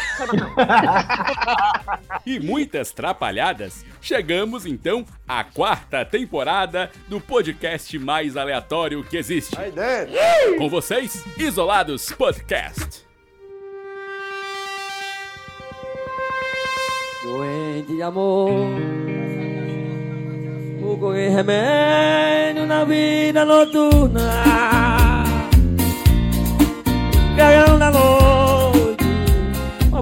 E muitas trapalhadas, chegamos então à quarta temporada do podcast mais aleatório que existe. Com vocês, Isolados Podcast. Doente de amor, o remédio na vida noturna. Cagão da noite,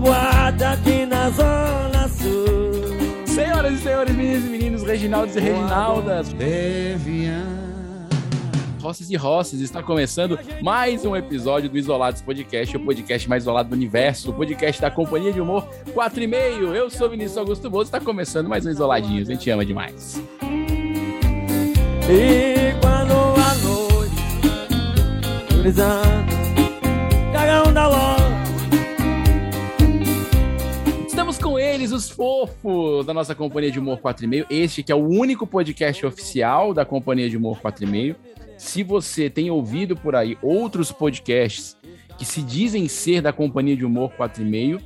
boate aqui na zona sul. Senhoras e senhores, meninos e meninos, Reginaldos e Reginaldas, Rosses e Rosses, está começando mais um episódio do Isolados Podcast, o podcast mais isolado do universo, o podcast da Companhia de Humor 4 e meio. Eu sou Vinícius Augusto Bozo, está começando mais um Isoladinhos, a gente ama demais. E quando a noite brisando, cagão da loja. Com eles, os fofos da nossa Companhia de Humor 4 e meio, este que é o único podcast oficial da Companhia de Humor 4 e meio. Se você tem ouvido por aí outros podcasts que se dizem ser da Companhia de Humor 4 e meio,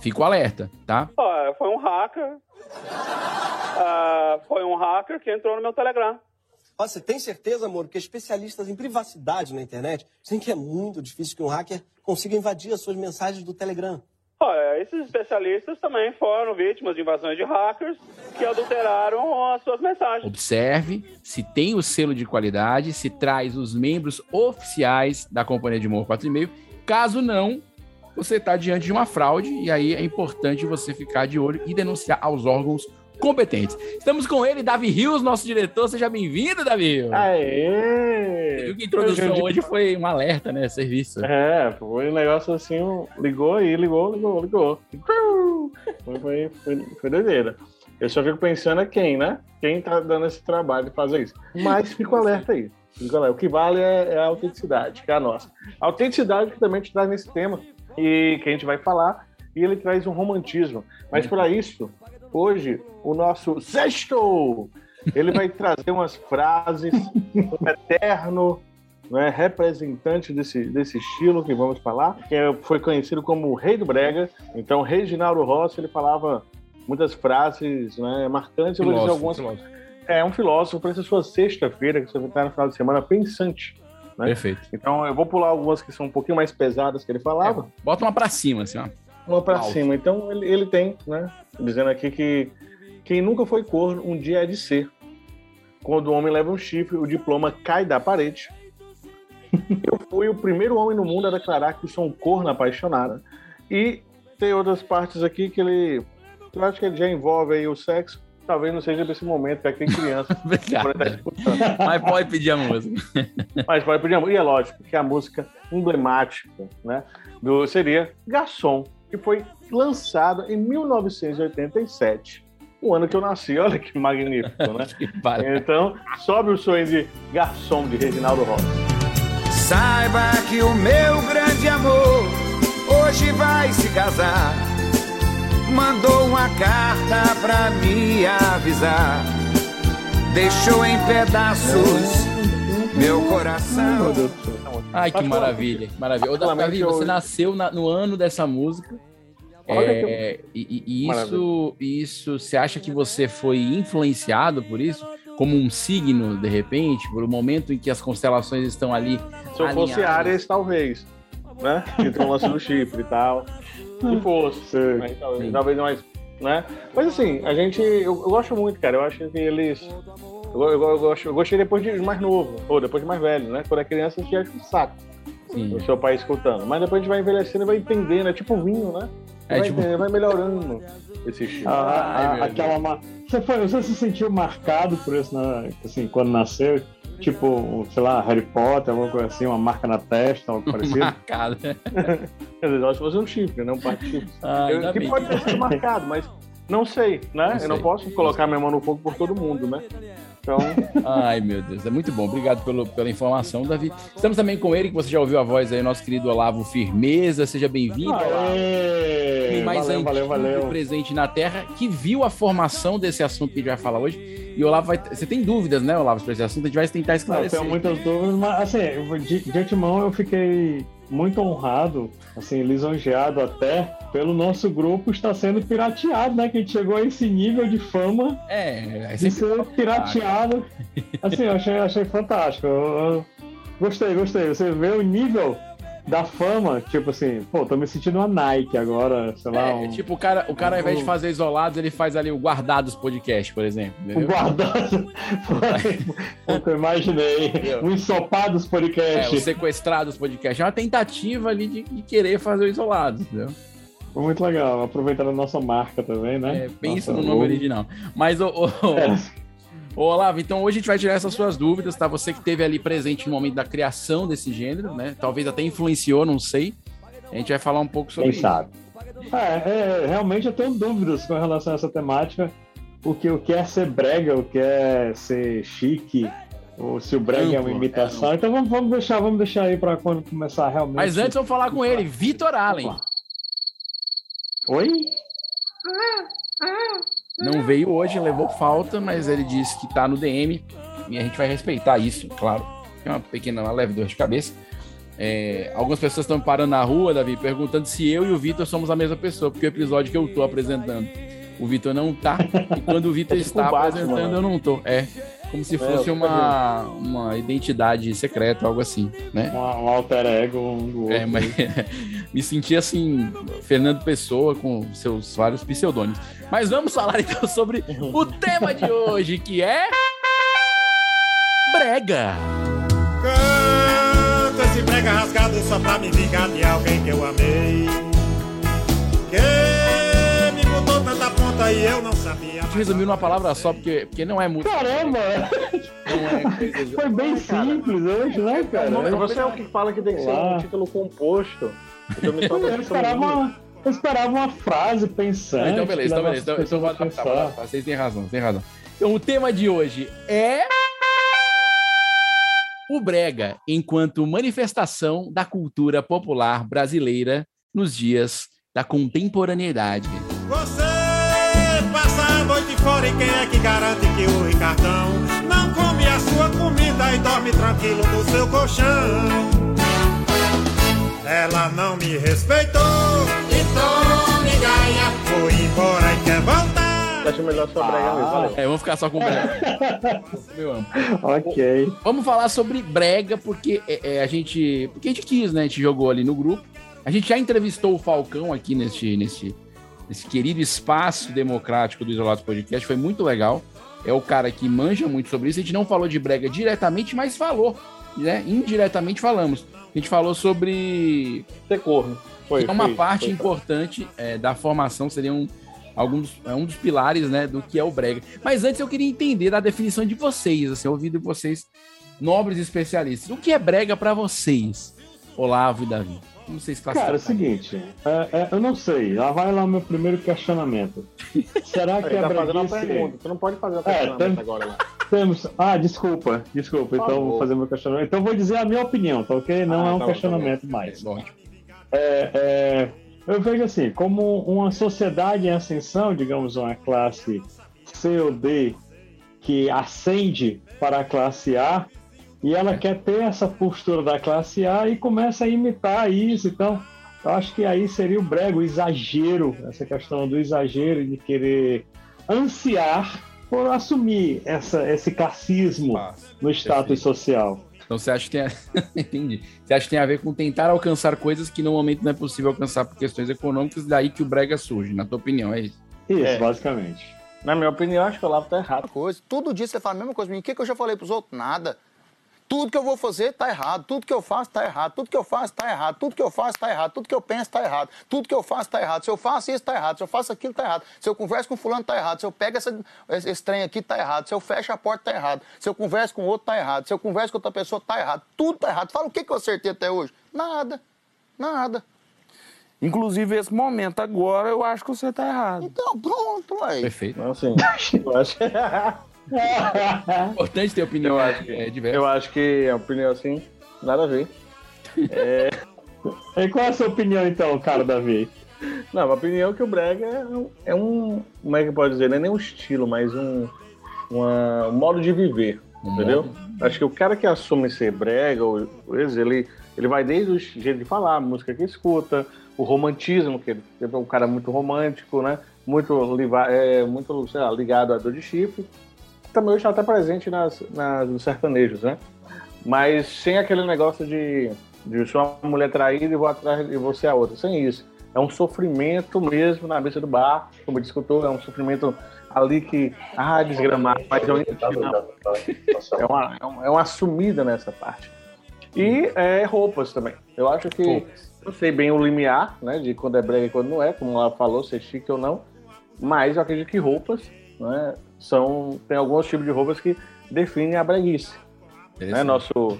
fica o alerta, tá? Ah, foi um hacker. Ah, foi um hacker que entrou no meu Telegram. Você tem certeza, amor, que especialistas em privacidade na internet dizem que é muito difícil que um hacker consiga invadir as suas mensagens do Telegram? Olha, esses especialistas também foram vítimas de invasões de hackers que adulteraram as suas mensagens. Observe se tem o selo de qualidade, se traz os membros oficiais da Companhia de Humor 4 e meio. Caso não, você está diante de uma fraude e aí é importante você ficar de olho e denunciar aos órgãos competentes. Estamos com ele, Davi Rios, nosso diretor. Seja bem-vindo, Davi. Você Aê! viu que a introdução Hoje- foi um alerta, né? Serviço. É, foi um negócio assim, ligou aí, ligou, ligou, ligou. Foi, foi, foi, foi doideira. Eu só fico pensando é quem, né? Quem tá dando esse trabalho de fazer isso. Mas fica o alerta aí. Fica o alerta. O que vale é, é a autenticidade, que é a nossa. A autenticidade que também te traz nesse tema e que a gente vai falar, e ele traz um romantismo. Mas para isso, hoje, o nosso sexto, ele vai trazer umas frases um eterno né, representante desse, desse estilo que vamos falar, que é- foi conhecido como o Rei do Brega. Então, Reginaldo Rossi, ele falava muitas frases né, marcantes. Eu vou dizer Filósofo, algumas. É um filósofo para essa sua sexta-feira, que você vai estar no final de semana pensante. né? Perfeito. Então, eu vou pular algumas que são um pouquinho mais pesadas que ele falava, Bota uma pra cima, assim, ó. Uma para cima. Então, ele, ele tem, né, dizendo aqui que quem nunca foi corno, um dia é de ser. Quando o homem leva um chifre, o diploma cai da parede. Eu fui o primeiro homem no mundo a declarar que sou um corno apaixonado. E tem outras partes aqui que ele. Eu acho que ele já envolve aí o sexo. Talvez não seja nesse momento, porque tem criança. Mas pode pedir a música. Mas pode pedir a música. E é lógico que a música emblemática né, do, seria Garçom, que foi lançada em 1987. O ano que eu nasci, olha que magnífico, né? Que Então, sobe o sonho de Garçom de Reginaldo Rossi. Saiba que o meu grande amor hoje vai se casar. Mandou uma carta pra me avisar. Deixou em pedaços meu coração. Meu Deus do céu. Ai, que maravilha, que maravilha. Ô, Davi, você eu- nasceu na- no ano dessa música. Olha É, e, e- e isso, isso, você acha que você foi influenciado por isso? Como um signo, de repente, por um momento em que as constelações estão ali. Se eu fosse alinhadas? Ares, talvez. Né? Que tem o lance do chifre e tal. Se fosse. né? Talvez, talvez mais. Né? Mas assim, a gente. Eu, eu gosto muito, cara. Eu acho que eles. Eu, eu, eu, gosto- eu gostei depois de mais novo, ou depois de mais velho, né? Quando é criança, a gente acha um saco Sim. o seu pai escutando. Mas depois a gente vai envelhecendo e vai entendendo. É tipo vinho, né? É vai, tipo- vai melhorando. esse chifre. A- a- Ai, aquela ma- você, foi, você se sentiu marcado por isso, né? assim, quando nasceu? Tipo, sei lá, Harry Potter, alguma coisa assim, uma marca na testa, algo parecido? Marcado. Quer dizer, eu acho que fosse um chifre, não um par de chifres. Ah, que bem. pode ter sido marcado, mas não sei, né? Não eu não sei. posso colocar minha mão no fogo por todo mundo, né? Então, Ai, meu Deus, é muito bom. Obrigado pelo, pela informação, Davi. Estamos também com ele, que você já ouviu a voz aí, nosso querido Olavo Firmeza. Seja bem-vindo, Olavo. Mais valeu, antigo valeu, valeu. presente na Terra, que viu a formação desse assunto que a gente vai falar hoje. E o Olavo vai. Você tem dúvidas, né, Olavo, sobre esse assunto? A gente vai tentar Não, eu esclarecer. tenho muitas dúvidas, mas assim, de, de antemão eu fiquei muito honrado, assim, lisonjeado até pelo nosso grupo estar sendo pirateado, né? Que a gente chegou a esse nível de fama É, é de ser pirateado. Assim, eu achei, achei fantástico. Eu- eu gostei, gostei. Você vê o nível da fama, tipo assim, pô, tô me sentindo uma Nike agora, sei lá, É, um, tipo, o cara, o cara, ao invés de fazer isolados, ele faz ali o guardados podcast, por exemplo. Entendeu? o que eu imaginei. Um ensopados É, podcast. o sequestrados podcast. É uma tentativa ali de, de querer fazer o isolado, entendeu? Foi muito legal, aproveitando a nossa marca também, né? É, pensa Nossa, no nome o- original. Mas, É. ô, Olavo, então hoje a gente vai tirar essas suas dúvidas, tá? Você que esteve ali presente no momento da criação desse gênero, né? Talvez até influenciou, não sei. A gente vai falar um pouco sobre Quem isso. sabe? É, é, realmente eu tenho dúvidas com relação a essa temática. O que, o que é ser brega, o que é ser chique, ou se o brega é uma imitação. Então vamos, vamos deixar, vamos deixar aí para quando começar realmente. Mas antes vamos falar com ele, Vitor Allen. Oi? Não veio hoje, levou falta, mas ele disse que tá no DM e a gente vai respeitar isso, claro. É uma pequena, uma leve dor de cabeça. É, algumas pessoas estão parando na rua, Davi, perguntando se eu e o Vitor somos a mesma pessoa, porque o episódio que eu tô apresentando, o Vitor não tá, e quando o Vitor É tipo está apresentando, né? eu não tô. É, como se É, fosse eu uma, uma identidade secreta, algo assim, né? Um, um alter ego um do outro. É, mas me senti assim, Fernando Pessoa com seus vários pseudônimos. Mas vamos falar então sobre o tema de hoje, que é. Brega! Canto esse brega rasgado só pra me vingar de alguém que eu amei. Que e eu não sabia. A gente resumiu numa palavra só, porque, porque não é muito. Caramba! Não é coisa. Foi bem simples hoje, né, cara? Não, você é o que fala que tem que ser um título composto. Eu Eu esperava uma, eu esperava uma frase pensante. Ah, então, beleza, então, beleza. Então, então vou adaptar, a vou adaptar. Vocês têm razão, têm razão. Então, o tema de hoje é. O Brega, enquanto manifestação da cultura popular brasileira nos dias da contemporaneidade. Fora e quem é que garante que o Ricardão não come a sua comida e dorme tranquilo no seu colchão? Ela não me respeitou, então me ganha. Foi embora e quer voltar. Acho melhor só brega mesmo. Valeu. É, vamos ficar só com o Brega. Meu amplo. Ok. Vamos falar sobre brega, porque é, é, a gente. Porque a gente quis, né? A gente jogou ali no grupo. A gente já entrevistou o Falcão aqui nesse, nesse, nesse querido espaço democrático do Isolados Podcast. Foi muito legal. É o cara que manja muito sobre isso. A gente não falou de brega diretamente, mas falou. Né? Indiretamente falamos. A gente falou sobre. Ser corno. Foi, é uma foi, parte foi. importante é, da formação, seria um, alguns, é um dos pilares né, do que é o brega. Mas antes eu queria entender da definição de vocês, assim, ouvir de vocês, nobres especialistas. O que é brega pra vocês, Olavo e Davi? Como vocês classificam? Cara, é o seguinte, é, é, eu não sei. Lá vai lá o meu primeiro questionamento. Será que a tá fazendo uma breguice... pergunta. Tu não pode fazer uma É, questionamento tem- agora lá. Temos... Ah, desculpa, desculpa. Por Então favor. vou fazer meu questionamento. Então vou dizer a minha opinião, tá ok? Não Ah, é um tá bom, tá questionamento mais. Bom, É, é, eu vejo assim, como uma sociedade em ascensão, digamos, uma classe C ou D que ascende para a classe A e ela quer ter essa postura da classe A e começa a imitar isso. Então, eu acho que aí seria o brego, o exagero, essa questão do exagero de querer ansiar por assumir essa, esse cacismo no status perfeito. social. Então você acha que tem a... Entendi. Você acha que tem a ver com tentar alcançar coisas que no momento não é possível alcançar por questões econômicas, daí que o brega surge, na tua opinião, é isso? Isso, É. basicamente. Na minha opinião, acho que o Olavo tá errado. coisa. Todo dia você fala a mesma coisa. O que, que eu já falei pros outros? Nada. Tudo que eu vou fazer tá errado, tudo que eu faço tá errado, tudo que eu faço tá errado, tudo que eu faço tá errado, tudo que eu penso tá errado, tudo que eu faço tá errado. Se eu faço isso tá errado, se eu faço aquilo tá errado, se eu converso com fulano tá errado, se eu pego essa, esse, trem aqui tá errado, se eu fecho a porta tá errado, se eu converso com outro tá errado, se eu converso com outra pessoa tá errado, tudo tá errado. Fala o que, que eu acertei até hoje? Nada, nada. Inclusive, esse momento agora, eu acho que você tá errado. Então, pronto, aí. Perfeito. Não, assim, eu acho, Importante ter opinião eu acho que, é, diversa. eu acho que a opinião assim, nada a ver. É, E qual é a sua opinião, então, cara, Davi? não, a opinião é que o brega é um, é um- como é que pode dizer, não é nem um estilo, mas um, uma- um modo de viver, entendeu? Acho que o cara que assume ser brega, ou, ele, ele vai desde o jeito de falar, a música que escuta, o romantismo, que ele é um cara muito romântico, né? Muito, é, muito sei lá, ligado à dor de chifre. Também hoje está até presente nas, nas, nos sertanejos, né? Mas sem aquele negócio de, de sou uma mulher traída e vou atrás de você a outra. Sem isso. É um sofrimento mesmo na mesa do bar, como discutou, é um sofrimento ali que, ah, desgramado, mas eu ainda amo. É uma, é uma, é uma sumida nessa parte. E é, roupas também. Eu acho que eu sei bem o limiar, né, de quando é brega e quando não é, como ela falou, se é chique ou não. Mas eu acredito que roupas, né, são tem alguns tipos de roupas que definem a breguice. Né, nosso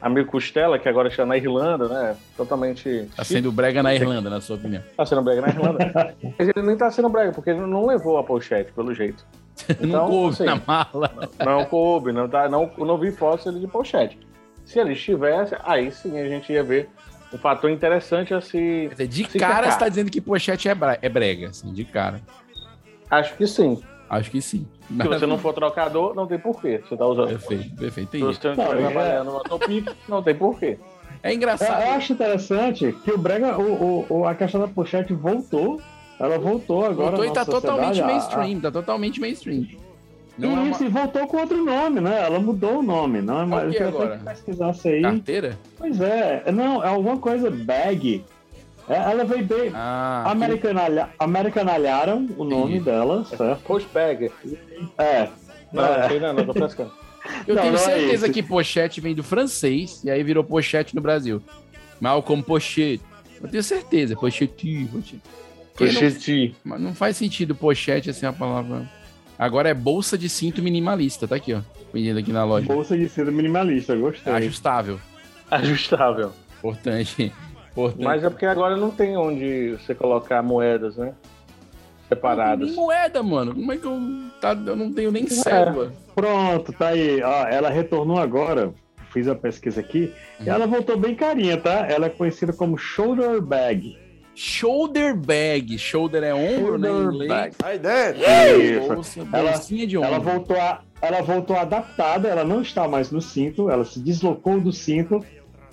amigo Costela, que agora está na Irlanda, né, totalmente Tá sendo brega na Irlanda, na sua opinião. Tá sendo brega na Irlanda. Mas ele nem tá sendo brega, porque ele não levou a pochete, pelo jeito. não coube assim, na mala. Não coube, não, tá, não, não vi fotos dele de pochete. Se ele estivesse, aí sim a gente ia ver um fator interessante a se. Quer dizer, de se cara cercar. você tá dizendo que pochete é, é brega, assim, de cara. Acho que sim. Acho que sim. Se você não for trocador, não tem porquê. Você tá usando. Perfeito, perfeito. Se você não estiver é- trabalhando no Topic, não tem porquê. É engraçado. eu acho interessante que o Brega, o, o- o- a questão da pochete voltou. Ela voltou agora. Voltou e tá totalmente a- mainstream, tá totalmente mainstream. Não Não é isso, uma e voltou com outro nome, né? Ela mudou o nome, não é mais. que eu queria agora? que pesquisasse aí. carteira? Pois é, não, é alguma coisa bag. É, ela veio bem. Ah, Americanalha, americanalharam o nome dela, certo? Postbag. É. Não, É. não sei não, não tô frescando. Eu Não, tenho não é certeza esse. que pochete vem do francês e aí virou pochete no Brasil. Malcolm Pochette. Eu tenho certeza, pochete, pochete. Não- Pochete. Mas não faz sentido pochete assim a palavra. Agora é bolsa de cinto minimalista, tá aqui, ó. Vendendo aqui na loja. Bolsa de seda minimalista, gostei. Ajustável. Ajustável. Importante. Importante. Mas é porque agora não tem onde você colocar moedas, né? Separadas. Nem moeda, mano. Como é que eu. Tá, eu não tenho É. nem cédula. Pronto, tá aí. Ó, ela retornou agora. Fiz a pesquisa aqui. E ela voltou bem carinha, tá? Ela é conhecida como shoulder bag. Shoulder bag. Shoulder é ombro, né? Em inglês. bag. Aí dentro. Ela, bolsinha de ombro. ela voltou a, ela voltou adaptada, ela não está mais no cinto, ela se deslocou do cinto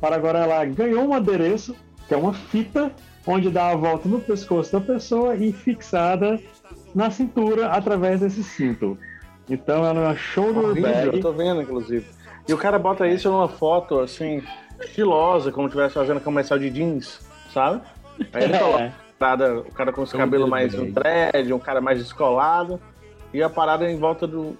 para agora ela ganhou um adereço, que é uma fita onde dá a volta no pescoço da pessoa e fixada na cintura através desse cinto. Então ela é uma shoulder Horrível, eu bag. tô vendo, inclusive. E o cara bota isso numa foto, assim, estilosa, como se estivesse fazendo comercial de jeans, sabe? Aí ele coloca a parada, o cara com os cabelos mais um dread, um cara mais descolado, e a parada em volta do,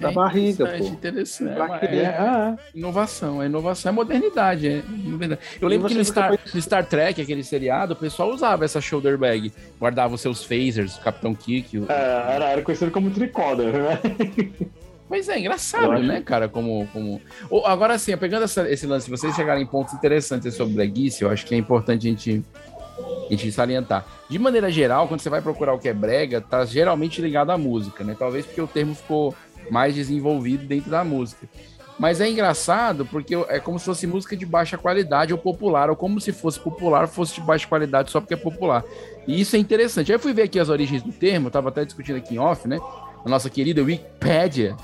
da É barriga, interessante, pô. Interessante. Pra É, é- Ah, inovação. É inovação, é modernidade. É modernidade. Eu lembro que no Star, no Star Trek, aquele seriado, o pessoal usava essa shoulder bag. Guardava os seus phasers, o Capitão Kirk. o- é, era, era conhecido como tricorder, né? Mas é engraçado, né, cara? Como. como... Agora sim, pegando essa- esse lance, se vocês chegarem em pontos interessantes sobre breguice, eu acho que é importante a gente, a gente salientar. De maneira geral, quando você vai procurar o que é brega, tá geralmente ligado à música, né? Talvez porque o termo ficou mais desenvolvido dentro da música. Mas é engraçado porque é como se fosse música de baixa qualidade ou popular, ou como se fosse popular fosse de baixa qualidade só porque é popular. E isso é interessante. Aí eu fui ver aqui as origens do termo, eu tava até discutindo aqui em off, né? A nossa querida Wikipédia,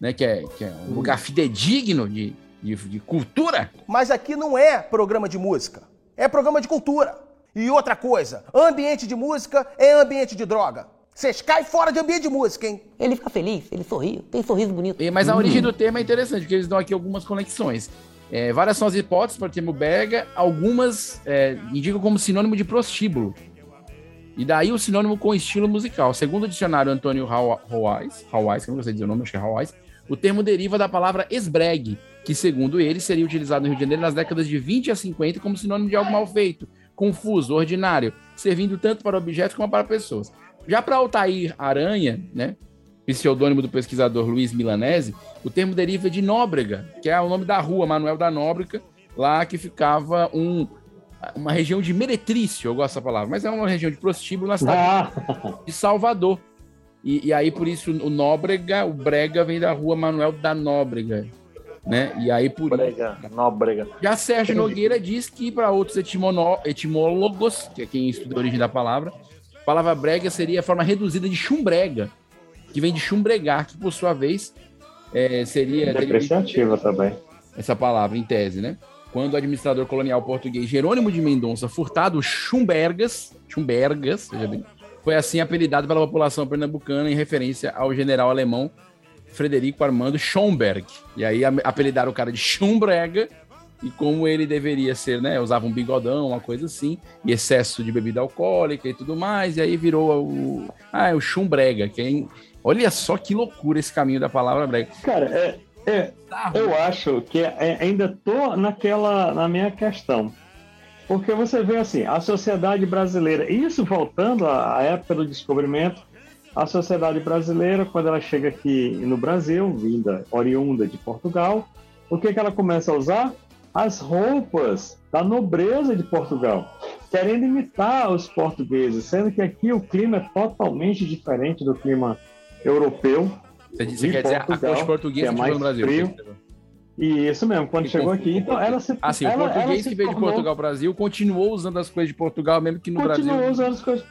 né? Que é, que é um lugar fidedigno de, de, de cultura. Mas aqui não é programa de música, é programa de cultura. E outra coisa, ambiente de música é ambiente de droga. Vocês caem fora de ambiente de música, hein? Ele fica feliz, ele sorri, tem sorriso bonito. E- Mas a origem do termo é interessante, porque eles dão aqui algumas conexões. É, várias são as hipóteses para o termo brega, algumas é, indicam como sinônimo de prostíbulo. E daí o sinônimo com estilo musical. Segundo o dicionário Antônio Hawais, Hawais, que eu não sei dizer o nome, acho que é Hawais, o termo deriva da palavra esbregue, que, segundo ele, seria utilizado no Rio de Janeiro nas décadas de 20 a 50 como sinônimo de algo mal feito, confuso, ordinário, servindo tanto para objetos como para pessoas. Já para Altair Aranha, né, pseudônimo do pesquisador Luiz Milanese, o termo deriva de Nóbrega, que é o nome da rua Manuel da Nóbrega, lá que ficava um, uma região de meretrício, eu gosto dessa palavra, mas é uma região de prostíbulo na cidade de Salvador. E, e aí, por isso, o Nóbrega, o Brega vem da rua Manuel da Nóbrega, né? E aí, por Brega, Nóbrega. já Sérgio Nogueira diz que, para outros etimono- etimólogos, que é quem estuda a origem da palavra, a palavra brega seria a forma reduzida de chumbrega, que vem de chumbregar, que por sua vez é, seria. Depreciativa também. Essa palavra, em tese, né? Quando o administrador colonial português Jerônimo de Mendonça Furtado Chumbergas, Chumbergas, foi assim apelidado pela população pernambucana em referência ao general alemão Frederico Armando Schomberg. E aí am- apelidaram o cara de Schumbrega, e como ele deveria ser, né? Usava um bigodão, uma coisa assim, e excesso de bebida alcoólica e tudo mais, e aí virou o. Ah, é o Schumbrega, que é Olha só que loucura esse caminho da palavra brega. Cara, é, é, eu acho que é- ainda tô naquela, na minha questão. Porque você vê assim, a sociedade brasileira, isso voltando à à época do descobrimento, a sociedade brasileira, quando ela chega aqui no Brasil, vinda, oriunda de Portugal, o que, que ela começa a usar? As roupas da nobreza de Portugal, querendo imitar os portugueses, sendo que aqui o clima é totalmente diferente do clima europeu. Você, você de quer dizer a Portugal, corte portuguesa que é mais no Brasil? frio. E isso mesmo, quando chegou aqui, então ela se Ah, sim, ela- o português que veio de tornou- Portugal ao Brasil continuou usando as coisas de Portugal, mesmo que no continuou Brasil. usando as coisas,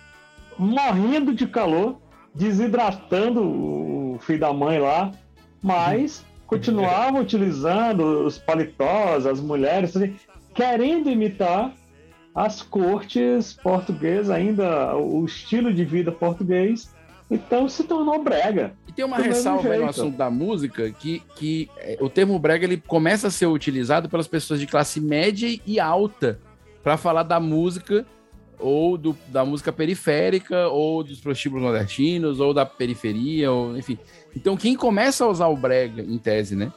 morrendo de calor, desidratando o filho da mãe lá, mas continuava utilizando os paletós, as mulheres, assim, querendo imitar as cortes portuguesas, ainda o estilo de vida português, então se tornou brega. E tem uma ressalva no assunto da música que, que o termo brega ele começa a ser utilizado pelas pessoas de classe média e alta para falar da música ou do, da música periférica ou dos prostíbulos nordestinos ou da periferia, ou enfim. Então quem começa a usar o brega em tese, né?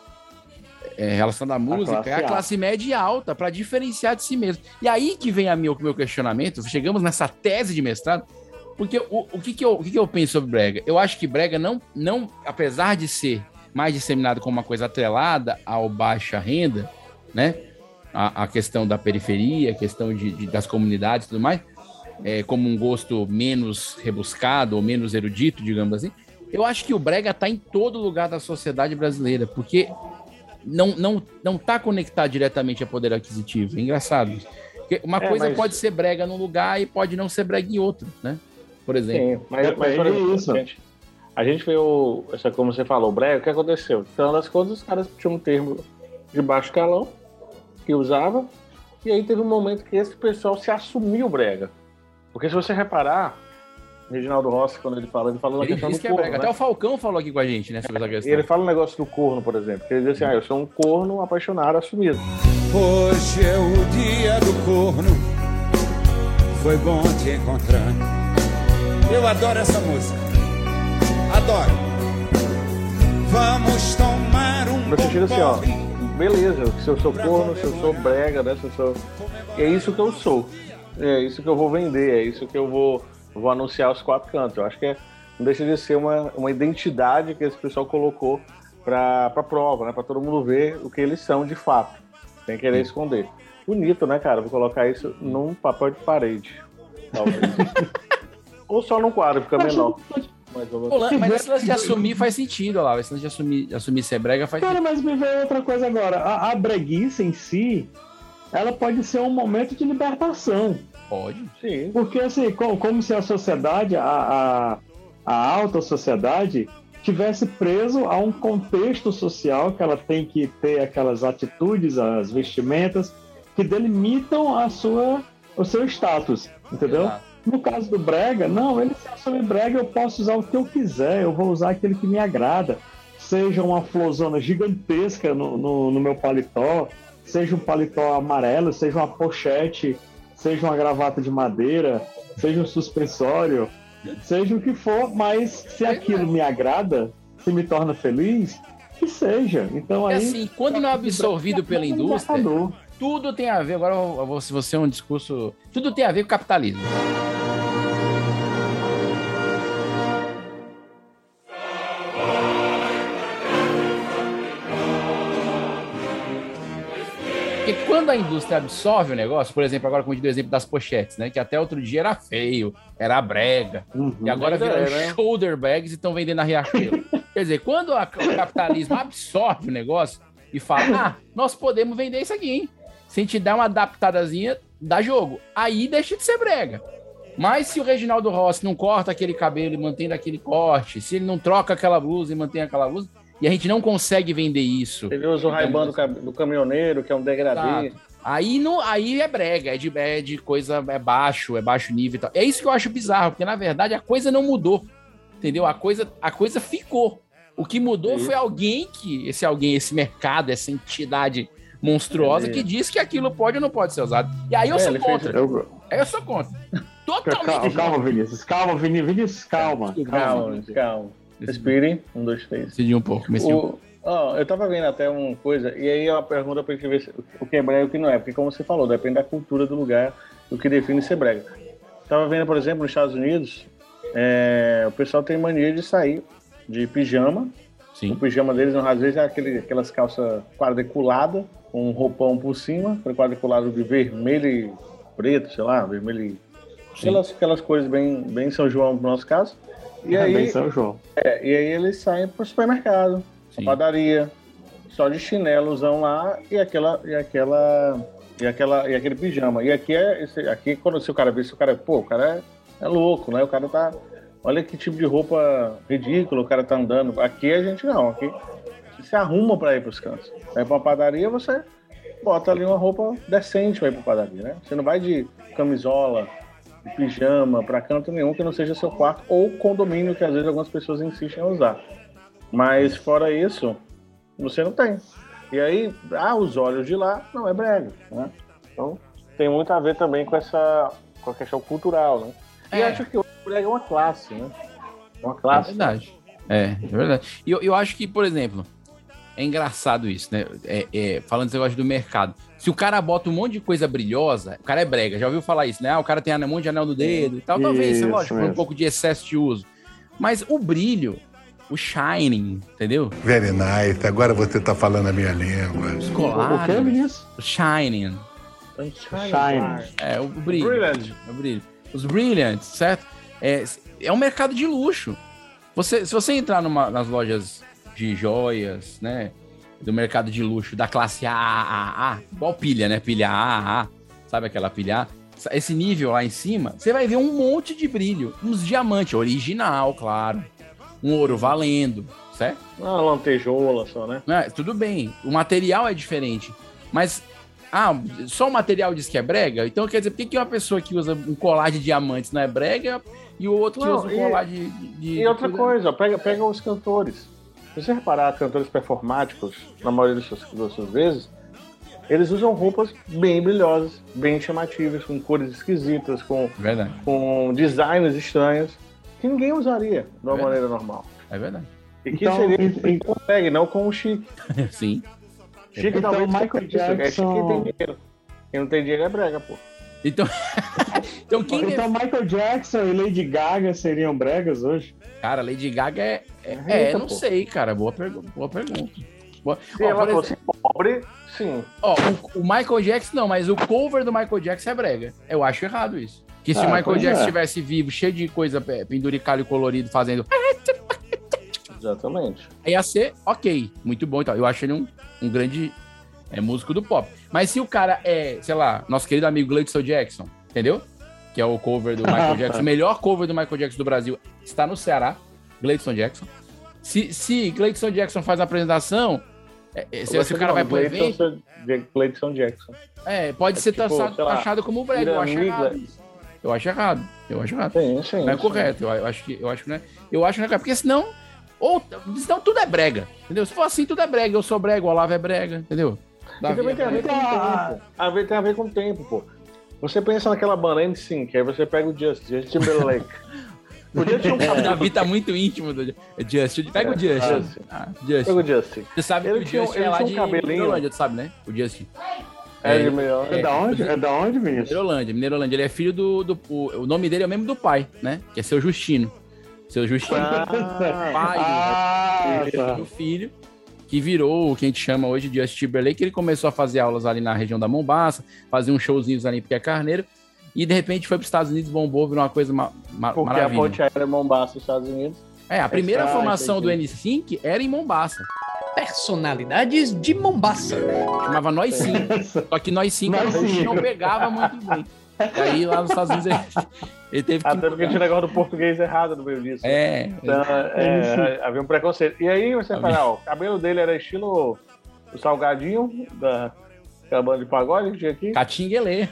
É, relacionado à música, classe é a A. classe média e alta, para diferenciar de si mesmo. E aí que vem a meu, meu questionamento, chegamos nessa tese de mestrado, porque o, o, que, que, eu, o que, que eu penso sobre Brega? Eu acho que Brega não, não, apesar de ser mais disseminado como uma coisa atrelada ao baixa renda, né? A, a questão da periferia, a questão de, de- das comunidades e tudo mais, é, como um gosto menos rebuscado ou menos erudito, digamos assim. Eu acho que o Brega está em todo lugar da sociedade brasileira, porque não, não, não tá conectado diretamente a poder aquisitivo. É engraçado. Porque uma É, coisa mas- pode ser brega num lugar e pode não ser brega em outro, né? Por exemplo. Sim, mas, mas por exemplo, a gente, a gente vê o. Essa, como você falou, o brega, o que aconteceu? Então, das contas, os caras tinham um termo de baixo calão que usava, e aí teve um momento que esse pessoal se assumiu brega. Porque se você reparar, Reginaldo Rossi, quando ele fala, ele fala Ele questão diz do que é corno, né? Até o Falcão falou aqui com a gente, né, sobre essa questão. ele fala um negócio do corno, por exemplo, ele diz assim, ah, eu sou um corno apaixonado, assumido. Hoje é o dia do corno. Foi bom te encontrar. Eu adoro essa música. Adoro. Vamos tomar um No sentido assim, ó, beleza, se eu sou corno, se eu sou brega, né? Se eu sou. É isso que eu sou. É isso que eu vou vender, é isso que eu vou, vou anunciar aos quatro cantos. Eu acho que é, não deixa de ser uma, uma identidade que esse pessoal colocou pra, pra prova, né? Pra todo mundo ver o que eles são de fato, sem querer esconder. Bonito, né, cara? Vou colocar isso num papel de parede. Talvez. Ou só num quadro, fica menor. Mas, vou- Mas esse lance de assumir faz sentido, olha lá. Esse lance de assumir, assumir ser brega faz Cara, sentido. mas me veio outra coisa agora. A, a breguice em si, ela pode ser um momento de libertação. Pode. Sim. Porque assim, co- como, se a sociedade, a, a, a alta sociedade, tivesse preso a um contexto social que ela tem que ter aquelas atitudes, as vestimentas que delimitam a sua, o seu status, entendeu? No caso do brega, não, ele se assume brega, eu posso usar o que eu quiser, eu vou usar aquele que me agrada. Seja uma florzona gigantesca no, no, no meu paletó, seja um paletó amarelo, seja uma pochete, seja uma gravata de madeira, seja um suspensório, seja o que for, mas se aquilo me agrada, se me torna feliz, que seja. Então E aí. assim, quando não é absorvido pela indústria, tudo tem a ver. Agora, se você é um discurso. Tudo tem a ver com capitalismo. Porque quando a indústria absorve o negócio, por exemplo, agora como eu te dei o exemplo das pochetes, né? Que até outro dia era feio, era brega. e agora viraram é, né? shoulder bags e estão vendendo na Riachuelo. Quer dizer, quando a- o capitalismo absorve o negócio e fala, ah, nós podemos vender isso aqui, hein? Se a gente der uma adaptadazinha, dá jogo. Aí deixa de ser brega. Mas se o Reginaldo Rossi não corta aquele cabelo e mantém daquele corte, se ele não troca aquela blusa e mantém aquela blusa, e a gente não consegue vender isso. Ele usa o raibão do, do caminhoneiro, que é um degradê. Exato. Aí, não, aí é brega, é de, é de coisa, é baixo, é baixo nível e tal. É isso que eu acho bizarro, porque na verdade a coisa não mudou. Entendeu? A coisa, a coisa ficou. O que mudou foi alguém que, esse alguém, esse mercado, essa entidade monstruosa que diz que aquilo pode ou não pode ser usado. E aí eu sou fez- contra. eu- Aí eu sou contra. Calma, Totalmente. calma, Vinícius. Calma, Vinícius, calma. Calma, calma. Respirem. Um, dois, três. Decidi um pouco, O- ó, eu tava vendo até uma coisa, e aí uma pergunta pra gente ver se- o que é brega e o que não é. Porque, como você falou, depende da cultura do lugar, do que define ser brega. Tava vendo, por exemplo, nos Estados Unidos, é, o pessoal tem mania de sair de pijama. Sim. O pijama deles, às vezes, é aquele, aquelas calças quadriculadas, com um roupão por cima, quadriculado de vermelho e preto, sei lá, vermelho e... Aquelas, aquelas cores bem, bem São João, no nosso caso. E aí, São João. é, e aí eles saem pro supermercado, pra padaria, só de chinelozão lá e aquela e aquela e aquela e aquele pijama. E aqui é esse, aqui quando se o cara vê se o cara, pô, o cara é, é louco, né? O cara tá olha que tipo de roupa ridícula o cara tá andando. Aqui a gente não, aqui você se arruma pra ir pros cantos. Vai pra uma padaria, você bota ali uma roupa decente pra ir pra padaria, né? Você não vai de camisola, de pijama pra canto nenhum que não seja seu quarto ou condomínio que às vezes algumas pessoas insistem em usar. Mas fora isso, você não tem. E aí, ah, os olhos de lá, não, é brega, né? Então, tem muito a ver também com essa com a questão cultural, né? E É. acho que o brega é uma classe, né? É uma É classe. verdade. É, é verdade. E eu, eu acho que, por exemplo, é engraçado isso, né? É, é, falando desse negócio do mercado. Se o cara bota um monte de coisa brilhosa, o cara é brega. Já ouviu falar isso, né? Ah, o cara tem um monte de anel no dedo e tal. Talvez, Isso lógico, por um mesmo. pouco de excesso de uso. Mas o brilho, o shining, entendeu? Very nice. Agora você tá falando a minha língua. Os colares. O que, Vinícius? O shining. Shine. É, o brilho. Brilliant. É o brilho. Os brilliants, certo? É, é um mercado de luxo. Você, se você entrar numa, nas lojas de joias, né? Do mercado de luxo, da classe AAA, igual pilha, né? Pilha AAA, sabe aquela pilha A? Esse nível lá em cima, você vai ver um monte de brilho. Uns diamantes, original, claro. Um ouro valendo, certo? Uma lantejola só, né? É, tudo bem, o material é diferente. Mas, ah, só o material diz que é brega? Então quer dizer, por que, que uma pessoa que usa um colar de diamantes não é brega e o outro que Não, usa um colar de. de- E outra de- coisa, pega, pega os cantores. Se você reparar, cantores performáticos, na maioria das suas, das suas vezes, eles usam roupas bem brilhosas, bem chamativas, com cores esquisitas, com, Verdade. com designs estranhos, que ninguém usaria de uma Verdade. maneira normal. É verdade. E que Então, seria e- e- Peg, não com o Chique. Sim. Chique Então, talvez Michael isso, é chique Jackson- quem tem dinheiro. Quem não tem dinheiro é brega, pô. Então, então quem. Então Michael Jackson e Lady Gaga seriam bregas hoje? Cara, Lady Gaga é. É, Eita, é, não pô. sei, cara. Boa, pergu boa pergunta. Boa- Se Ó, ela fosse pobre, sim. Ó, o, o Michael Jackson não, mas o cover do Michael Jackson é brega. Eu acho errado isso. Que se Ah, o Michael Jackson é. estivesse vivo, cheio de coisa é, penduricalho colorido, fazendo. Exatamente. Ia ser ok, muito bom e tal. Eu acho ele um, um grande é, músico do pop. Mas se o cara é, sei lá, nosso querido amigo Gleidson Jackson, entendeu? Que é o cover do Michael Jackson, o melhor cover do Michael Jackson do Brasil está no Ceará, Gleidson Jackson. Se, se Gleidson Jackson faz a apresentação, é, é, se, se o cara vai pro evento, Cleiton Jackson. é, pode É ser tipo, taxado, lá, taxado como brega. Eu acho errado. Eu acho errado. Eu acho errado. Sim, sim, não é sim. correto. Eu, eu acho que eu acho que não é. Eu acho que não é porque senão ou senão tudo é brega, entendeu? Se for assim tudo é brega. Eu sou brega, o Olavo é brega, entendeu? E também é tem a ver com o tempo. A ver, tem a ver com o tempo, pô. Você pensa naquela banda NSYNC, aí você pega o Justin, Justin Timberlake. Podia ter um O cabelo. Davi tá muito íntimo do Justin. Pega o É, Justin. Justin. Ah, Justin. Pega o Justin. Você sabe Ele que o tinha- Justin é lá um de cabelinho. Mineirolândia, tu sabe, né? O Justin. É de melhor. É da onde? É da onde, Vinícius? Mineirolândia, Mineirolândia. Ele é filho do. do o, o nome dele é o mesmo do pai, né? Que é seu Justino. Seu Justino. Ah, pai Ah, do, tá. do filho. Que virou o que a gente chama hoje de Justin Timberlake. Ele começou a fazer aulas ali na região da Mombasa, fazer uns showzinhos ali em Pique Carneiro. E de repente foi para os Estados Unidos, bombou, virou uma coisa ma ma Porque a maravilha. ponte aérea Mombasa, Estados Unidos. É, a primeira Ah, formação do entendi. N5 era em Mombasa. Personalidades de Mombasa. Chamava Nós Sim. Só que Nós Sim, a não pegava muito bem. E aí lá nos Estados Unidos ele, ele teve que. Até porque tinha negócio do português errado no meio disso. É, Então, é, havia um preconceito. E aí você fala, ó, o cabelo dele era estilo o salgadinho da banda de pagode que tinha aqui. Catinguelê.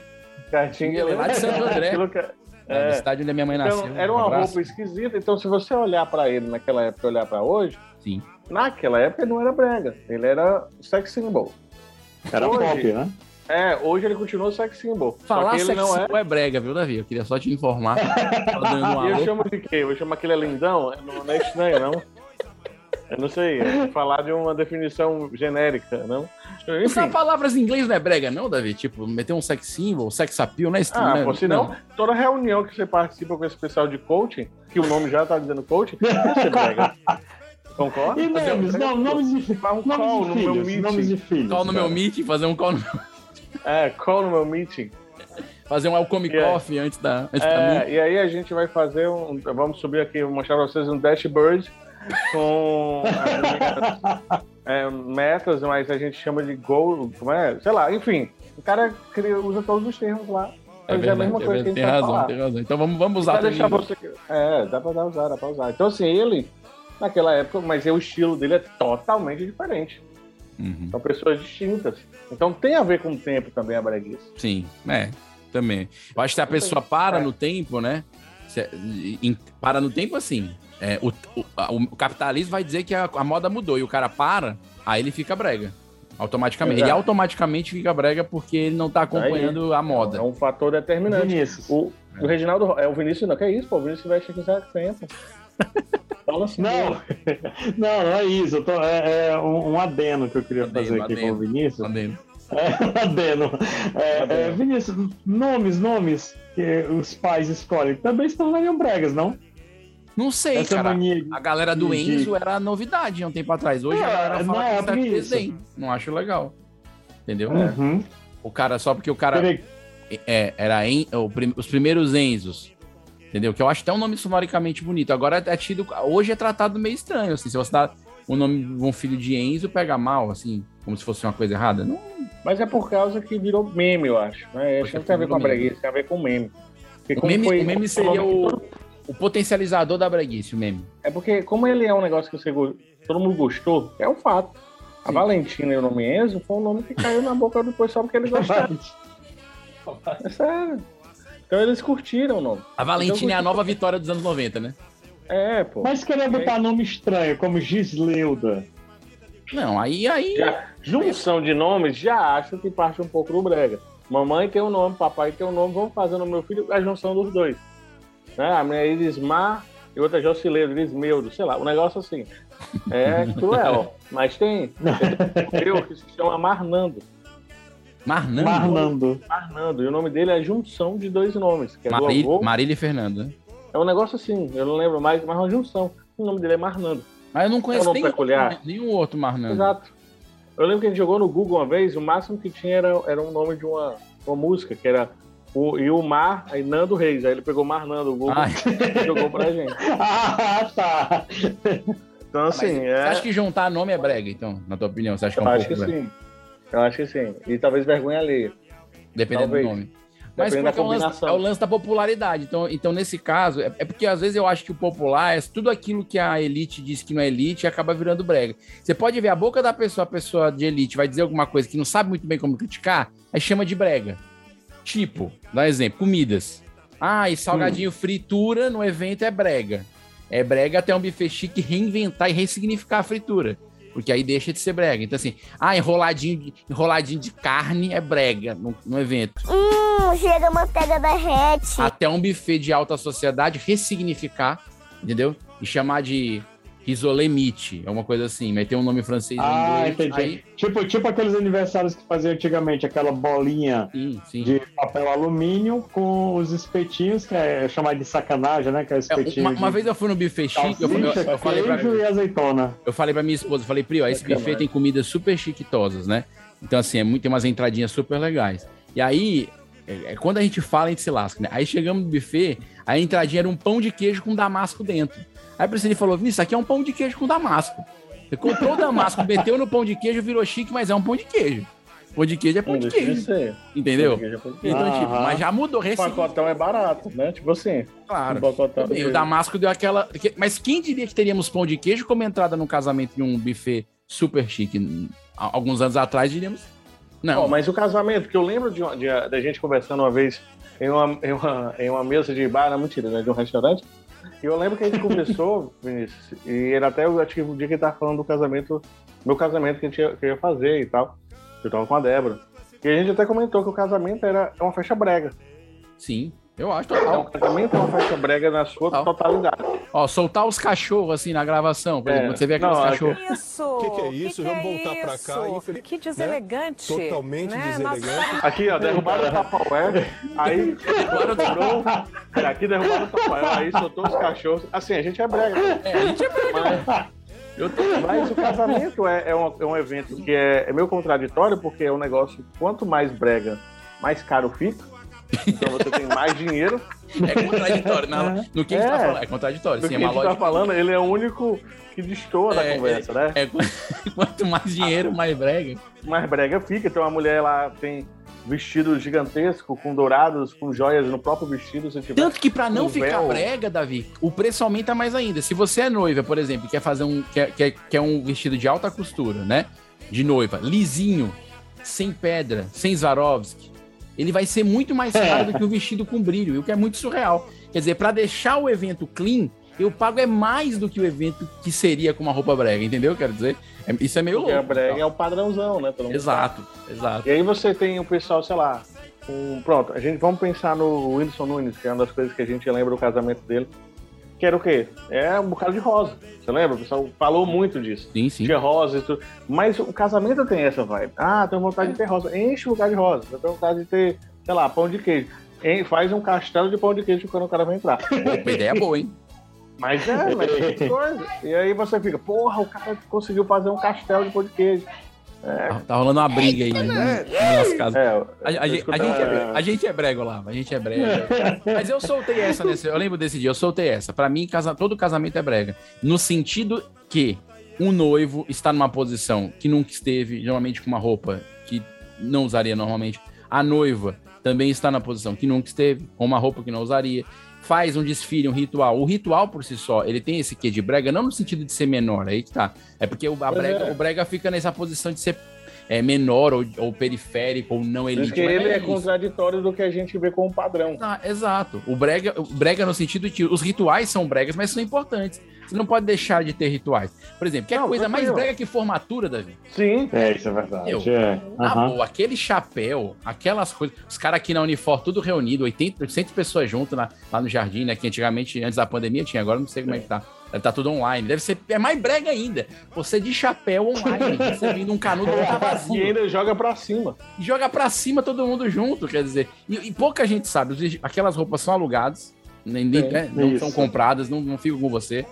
Catinguelê. Lá de Santo André. Estilo ca- É, é. da cidade onde a minha mãe Então, nasceu. era Um uma abraço. roupa esquisita. Então, se você olhar pra ele naquela época e olhar pra hoje, Sim. naquela época ele não era brega. Ele era sex symbol. Era Hoje- pop, né? É, hoje ele continua sex symbol. Só Falar que ele sexy não é. não é brega, viu, Davi? Eu queria só te informar. Um E eu chamo de quê? Eu chamo aquele é lindão? Não, não é estranho, não. Eu não sei, é falar de uma definição genérica, não? Usar Enfim. palavras em inglês não é brega, não, Davi? Tipo, meter um sex symbol, sex appeal, não é estranho. Ah, né? pô, se não, toda reunião que você participa com esse pessoal de coaching, que o nome já tá dizendo coaching, você brega. Concorda? E um nomes, não, nomes de, Faz um nomes call de no meu filhos, meeting. nomes de filhos. Call no meu meeting, fazer um call no meu... É, call no meu meeting. Fazer um E aí? coffee antes da... Antes da É, meeting. e aí a gente vai fazer um. Vamos subir aqui, vou mostrar pra vocês um dashboard com minhas, é, metas, mas a gente chama de goal, como é? Sei lá, enfim. O cara cria, usa todos os termos lá. É Mas é a verdade, mesma é coisa que a verdade. gente Tem razão, falar. tem razão. Então vamos, vamos usar também. você. É, dá pra usar, dá pra usar. Então, assim, ele, naquela época, mas o estilo dele é totalmente diferente. Uhum. São pessoas distintas. Então tem a ver com o tempo também a breguice. Sim, é, também. Eu acho que a pessoa para no tempo, né? em- para no tempo assim. É, o, o- o capitalismo vai dizer que a, a moda mudou e o cara para, aí ele fica brega. Automaticamente. Exato. Ele automaticamente fica brega porque ele não tá acompanhando a moda. É um fator determinante. Vinícius. O, o Reginaldo. É o Vinícius, não. Que é isso, pô? O Vinícius veste aqui certo tempo. Fala assim. Não, não, não é isso. Eu tô, é, é um, um adeno que eu queria Adeno, fazer aqui adeno. com o Vinícius. Adeno. É, um adeno. É, é, Adeno. Vinícius, nomes, nomes que os pais escolhem também se tornariam bregas, não? Não sei, Essa cara. mania de- A galera do de- Enzo era novidade há um tempo atrás. Hoje a É, galera fala não, que é isso é. Não acho legal. Entendeu? Uhum. O cara, só porque o cara Peraí, é, era en, prim- os primeiros Enzos. Entendeu? Que eu acho até um nome sonoricamente bonito. Agora é tido. Hoje é tratado meio estranho, assim. Se você dá o nome de um filho de Enzo, pega mal, assim, como se fosse uma coisa errada. Não, Mas é por causa que virou meme, eu acho. Né? Acho que não tem a ver com a breguice, tem a ver com meme. Porque o meme, foi- o meme seria o, o potencializador da breguice, o meme. É porque, como ele é um negócio que você, todo mundo gostou, é um fato. A Valentina e o nome Enzo foi um nome que caiu na boca do pessoal porque eles gostaram. É sério. Então eles curtiram o nome. A Valentina é a Então, nova vitória dos anos 90, né? É, pô. mas querer botar nome estranho, como Gisleuda. Não, aí, aí. Já, junção de nomes, já acho que parte um pouco do brega. Mamãe tem um nome, papai tem um nome, vamos fazer no meu filho a junção dos dois. Né? A minha é Irismar e outra é Jocileiro, Irismeudo, sei lá, um negócio assim. É cruel, mas tem. Eu que se chama Marnando. Marnando. Marnando. Marnando, e o nome dele é junção de dois nomes, que é do Marília, avô. Marília e Fernando. né? É um negócio assim, eu não lembro mais, mas é uma junção. O nome dele é Marnando. Mas eu não É um conheço nome nenhum, peculiar. nenhum outro Marnando. Exato. Eu lembro que a gente jogou no Google uma vez, o máximo que tinha era, era um nome de uma, uma música, que era o, e o Mar, aí Nando Reis. Aí ele pegou Mar Nando, o Google, Ai. e jogou pra gente. Ah, tá. Então, assim, Você é. acha que juntar nome é brega, então, na tua opinião? Você acha que é Eu um acho pouco que brega? sim. Eu acho que sim. E talvez vergonha alheia. Dependendo Talvez. do nome. Mas porque é o, lance, é o lance da popularidade. Então, então nesse caso, é, é porque às vezes eu acho que o popular é tudo aquilo que a elite diz que não é elite e acaba virando brega. Você pode ver a boca da pessoa, a pessoa de elite vai dizer alguma coisa que não sabe muito bem como criticar, aí chama de brega. Tipo, dá um exemplo, comidas. Ah, e salgadinho Hum. fritura no evento é brega. É brega até um buffet chique reinventar e ressignificar a fritura. Porque aí deixa de ser brega. Então, assim, ah, enroladinho de, enroladinho de carne é brega no, no evento. Hum, chega a manteiga derrete. Até um buffet de alta sociedade ressignificar entendeu? E chamar de risolemite, é uma coisa assim, mas tem um nome francês em Ah, inglês. entendi. Aí, Tipo, tipo aqueles aniversários que faziam antigamente, aquela bolinha de papel alumínio com os espetinhos, que é chamado de sacanagem, né? Que é espetinho uma, uma de vez eu fui no buffet chique, eu, eu, eu falei pra e azeitona. Eu falei pra minha esposa, falei, Pri, ó, esse buffet tem comidas super chiquitosas, né? Então, assim, é muito, tem umas entradinhas super legais. E aí, é, é quando a gente fala, a gente se lasca, né? Aí chegamos no buffet, a entradinha era um pão de queijo com damasco dentro. Aí a Priscila falou, Vinícius, isso aqui é um pão de queijo com damasco. Você comprou o damasco, meteu no pão de queijo, virou chique, mas é um pão de queijo. Pão de queijo é pão de queijo. Entendeu? Pão de queijo é. Então, tipo, mas já mudou O recente. pacotão é barato, né? Tipo assim. Claro. O o Damasco deu aquela. que- Mas quem diria que teríamos pão de queijo como entrada no casamento de um buffet super chique? Alguns anos atrás diríamos. Não. Ó, mas o casamento, que eu lembro de, uma- de- da gente conversando uma vez em uma, em uma, em uma mesa de bar, não mentira, né? De um restaurante. E eu lembro que a gente conversou, Vinícius, e era até o acho que o dia que ele tava falando do casamento, meu casamento que, a gente ia, que eu ia fazer e tal. Eu tava com a Débora. E a gente até comentou que o casamento era é uma festa brega. Sim, eu acho Então, total. o casamento é uma festa brega na sua totalidade. Ó, soltar os cachorros assim na gravação, por É. exemplo, quando você vê aqueles Não, cachorros. Isso! O que, que é isso? Vamos voltar pra cá. infeliz- Que deselegante. Totalmente né? deselegante. Aqui, ó, derrubaram o Tupperware, aí derrubaram o Aqui derrubaram o Tupperware, aí soltou os cachorros. Assim, a gente é brega. né? É, a gente é brega. Mas, mas o casamento é, é, um, é um evento que é, é meio contraditório, porque é um negócio, quanto mais brega, mais caro fica. Então você tem mais dinheiro. É contraditório. Na, no que a gente tá falando, é contraditório. Do Sim, que é a uma gente tá lógica. falando, ele é o único que destoa da É, conversa, né? É, quanto mais dinheiro, mais brega. mais brega fica. Então a mulher lá tem vestido gigantesco, com dourados, com joias no próprio vestido. Se tiver Tanto que pra não um ficar véu- brega, Davi, o preço aumenta mais ainda. Se você é noiva, por exemplo, e quer fazer um quer, quer, quer um vestido de alta costura, né? De noiva, lisinho, sem pedra, sem Swarovski, ele vai ser muito mais caro do que um vestido com brilho, o que é muito surreal. Quer dizer, pra deixar o evento clean, eu pago é mais do que o evento que seria com uma roupa brega, entendeu? Quero dizer, é- isso é meio Porque louco. a brega é o padrãozão, né? Exato, exato. E aí você tem o pessoal, sei lá, um, pronto, a gente vamos pensar no Whindersson Nunes, que é uma das coisas que a gente lembra do casamento dele. Que era o quê? É um bocado de rosa. Você lembra? O pessoal falou muito disso. Sim, sim. Tinha rosa e tudo. Mas o casamento tem essa vibe. Ah, tenho vontade de ter rosa. Enche o lugar de rosa. Eu tenho vontade de ter, sei lá, pão de queijo. En- Faz um castelo de pão de queijo quando o cara vai entrar. Opa, ideia boa, hein? Mas é, mas tem que coisa. E aí você fica, porra, o cara conseguiu fazer um castelo de pão de queijo. É, Tá, tá rolando uma briga aí, né? nas casas. É, A, a a gente é, a gente é brega lá, a gente é brega. Mas eu soltei essa nesse. Eu lembro desse dia, eu soltei essa. Pra mim, casa, todo casamento é brega. No sentido que um noivo está numa posição que nunca esteve, geralmente com uma roupa que não usaria normalmente. A noiva também está na posição que nunca esteve, com uma roupa que não usaria. Faz um desfile, um ritual. O ritual por si só, ele tem esse quê de brega, não no sentido de ser menor, aí que tá. É porque o, brega, é. o brega fica nessa posição de ser é, menor ou, ou periférico ou não elite. Porque ele é isso. contraditório do que a gente vê como padrão. Ah, exato. O brega, o brega no sentido de que os rituais são bregas, mas são importantes. Você não pode deixar de ter rituais. Por exemplo, que é coisa mais tranquilo. brega que formatura, Davi? Sim. É, isso é verdade. Eu, é. Boa, aquele chapéu, aquelas coisas. Os caras aqui na Unifor, tudo reunido, 80, 800 pessoas juntas lá, lá no jardim, né? Que antigamente, antes da pandemia, tinha, agora não sei como é que tá. Deve estar tudo online. Deve ser. É mais brega ainda. Você de chapéu online, você vindo um canudo que tá vazio. E ainda joga pra cima. E joga pra cima todo mundo junto, quer dizer. E, e pouca gente sabe, aquelas roupas são alugadas, nem, nem- É, né, não isso. são compradas, não, não ficam com você.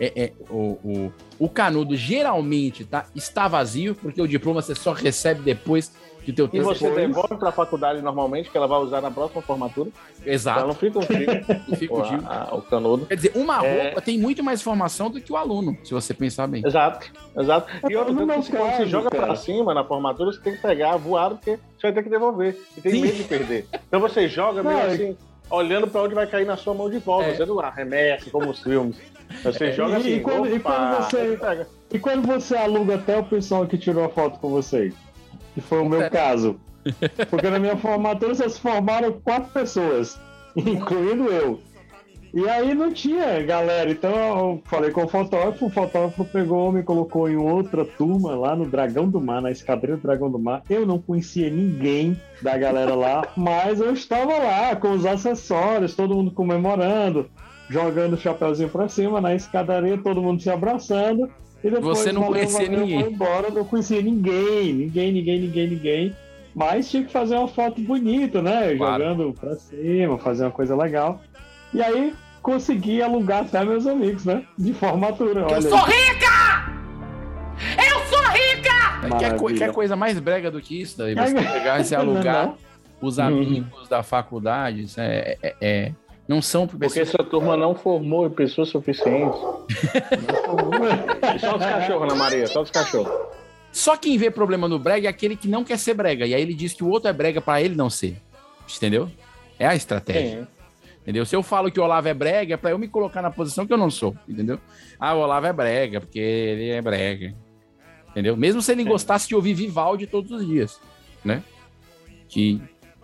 É, é, o, o, o canudo geralmente tá, está vazio, porque o diploma você só recebe depois que o teu E você foi- devolve pra faculdade normalmente, que ela vai usar na próxima formatura. Exato. Ela não fica contigo. Não fica o, contigo. a- o canudo. Quer dizer, uma É. roupa tem muito mais informação do que o aluno, se você pensar bem. Exato, exato. E outra, No tanto meu que quando você joga pra cima na formatura, você tem que pegar voado, porque você vai ter que devolver. E tem Sim. medo de perder. Então você joga meio Não, é- assim, olhando pra onde vai cair na sua mão de volta. É. Você não arremessa como os filmes. Você joga E- assim, e quando- e opa, quando você- pega. E quando você aluga até o pessoal que tirou a foto com vocês? Que foi o meu caso. Porque na minha formatura só se formaram quatro pessoas, incluindo eu. E aí não tinha galera, então eu falei com o fotógrafo, o fotógrafo pegou, me colocou em outra turma lá no Dragão do Mar, na esquadrilha do Dragão do Mar. Eu não conhecia ninguém da galera lá, mas eu estava lá com os acessórios, todo mundo comemorando. jogando o chapéuzinho pra cima, na escadaria, todo mundo se abraçando. E depois Você não valeu, conhecia valeu, ninguém. foi embora, não conhecia ninguém, ninguém, ninguém, ninguém, ninguém. Mas tinha que fazer uma foto bonita, né? Claro. Jogando pra cima, fazer uma coisa legal. E aí consegui alugar até meus amigos, né? De formatura. Eu sou aí. rica! Eu sou rica! Quer, Maravilha. co- quer coisa mais brega do que isso? Daí você Quer- pegar e se Não, alugar não. os amigos da faculdade, isso é, é- é- não são Porque pessoas... essa turma não formou pessoas suficientes. só os cachorros, Ana Maria, só os cachorros. Só quem vê problema no brega é aquele que não quer ser brega. E aí ele diz que o outro é brega pra ele não ser. Entendeu? É a estratégia. Sim. Entendeu? Se eu falo que o Olavo é brega, é pra eu me colocar na posição que eu não sou. Entendeu? Ah, o Olavo é brega, porque ele é brega. Entendeu? Mesmo se ele gostasse de ouvir Vivaldi todos os dias. Né? Que.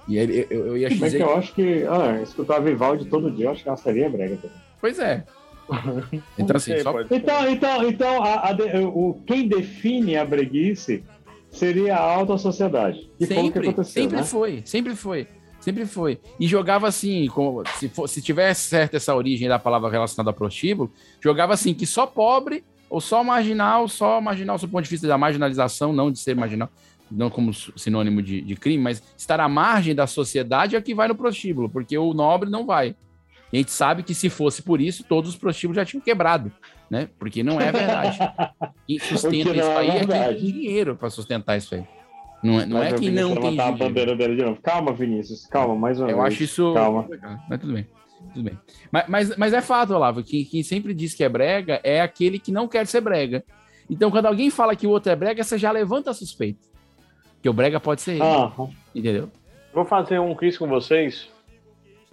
E ele, eu, eu ia dizer. que eu acho que ah, escutar Vivaldi todo dia, eu acho que ela seria brega também. Pois é. Então, assim, só. Então, então, então a- a de- o, quem define a breguice seria a alta sociedade. Que foi o que Sempre, aconteceu, sempre né? foi, sempre foi. Sempre foi. E jogava assim, como, se, for, se tivesse certa essa origem da palavra relacionada a prostíbulo, jogava assim, que só pobre ou só marginal, só marginal, do ponto de vista da marginalização, não de ser marginal, não como sinônimo de, de crime, mas estar à margem da sociedade é que vai no prostíbulo, porque o nobre não vai. E a gente sabe que se fosse por isso, todos os prostíbulos já tinham quebrado, né? Porque não é verdade. Quem sustenta não isso é aí é quem tem dinheiro para sustentar isso aí. Não é, não Mas é Vinícius não tem levantar a dinheiro. bandeira dele de novo. Calma, Vinícius, calma, mais uma Eu vez. acho isso. Calma. Mas tudo bem. Tudo bem. Mas, mas, mas é fato, Olavo, que quem sempre diz que é brega é aquele que não quer ser brega. Então, quando alguém fala que o outro é brega, você já levanta a suspeita. Que o brega pode ser ele. Aham. Entendeu? Vou fazer um quiz com vocês.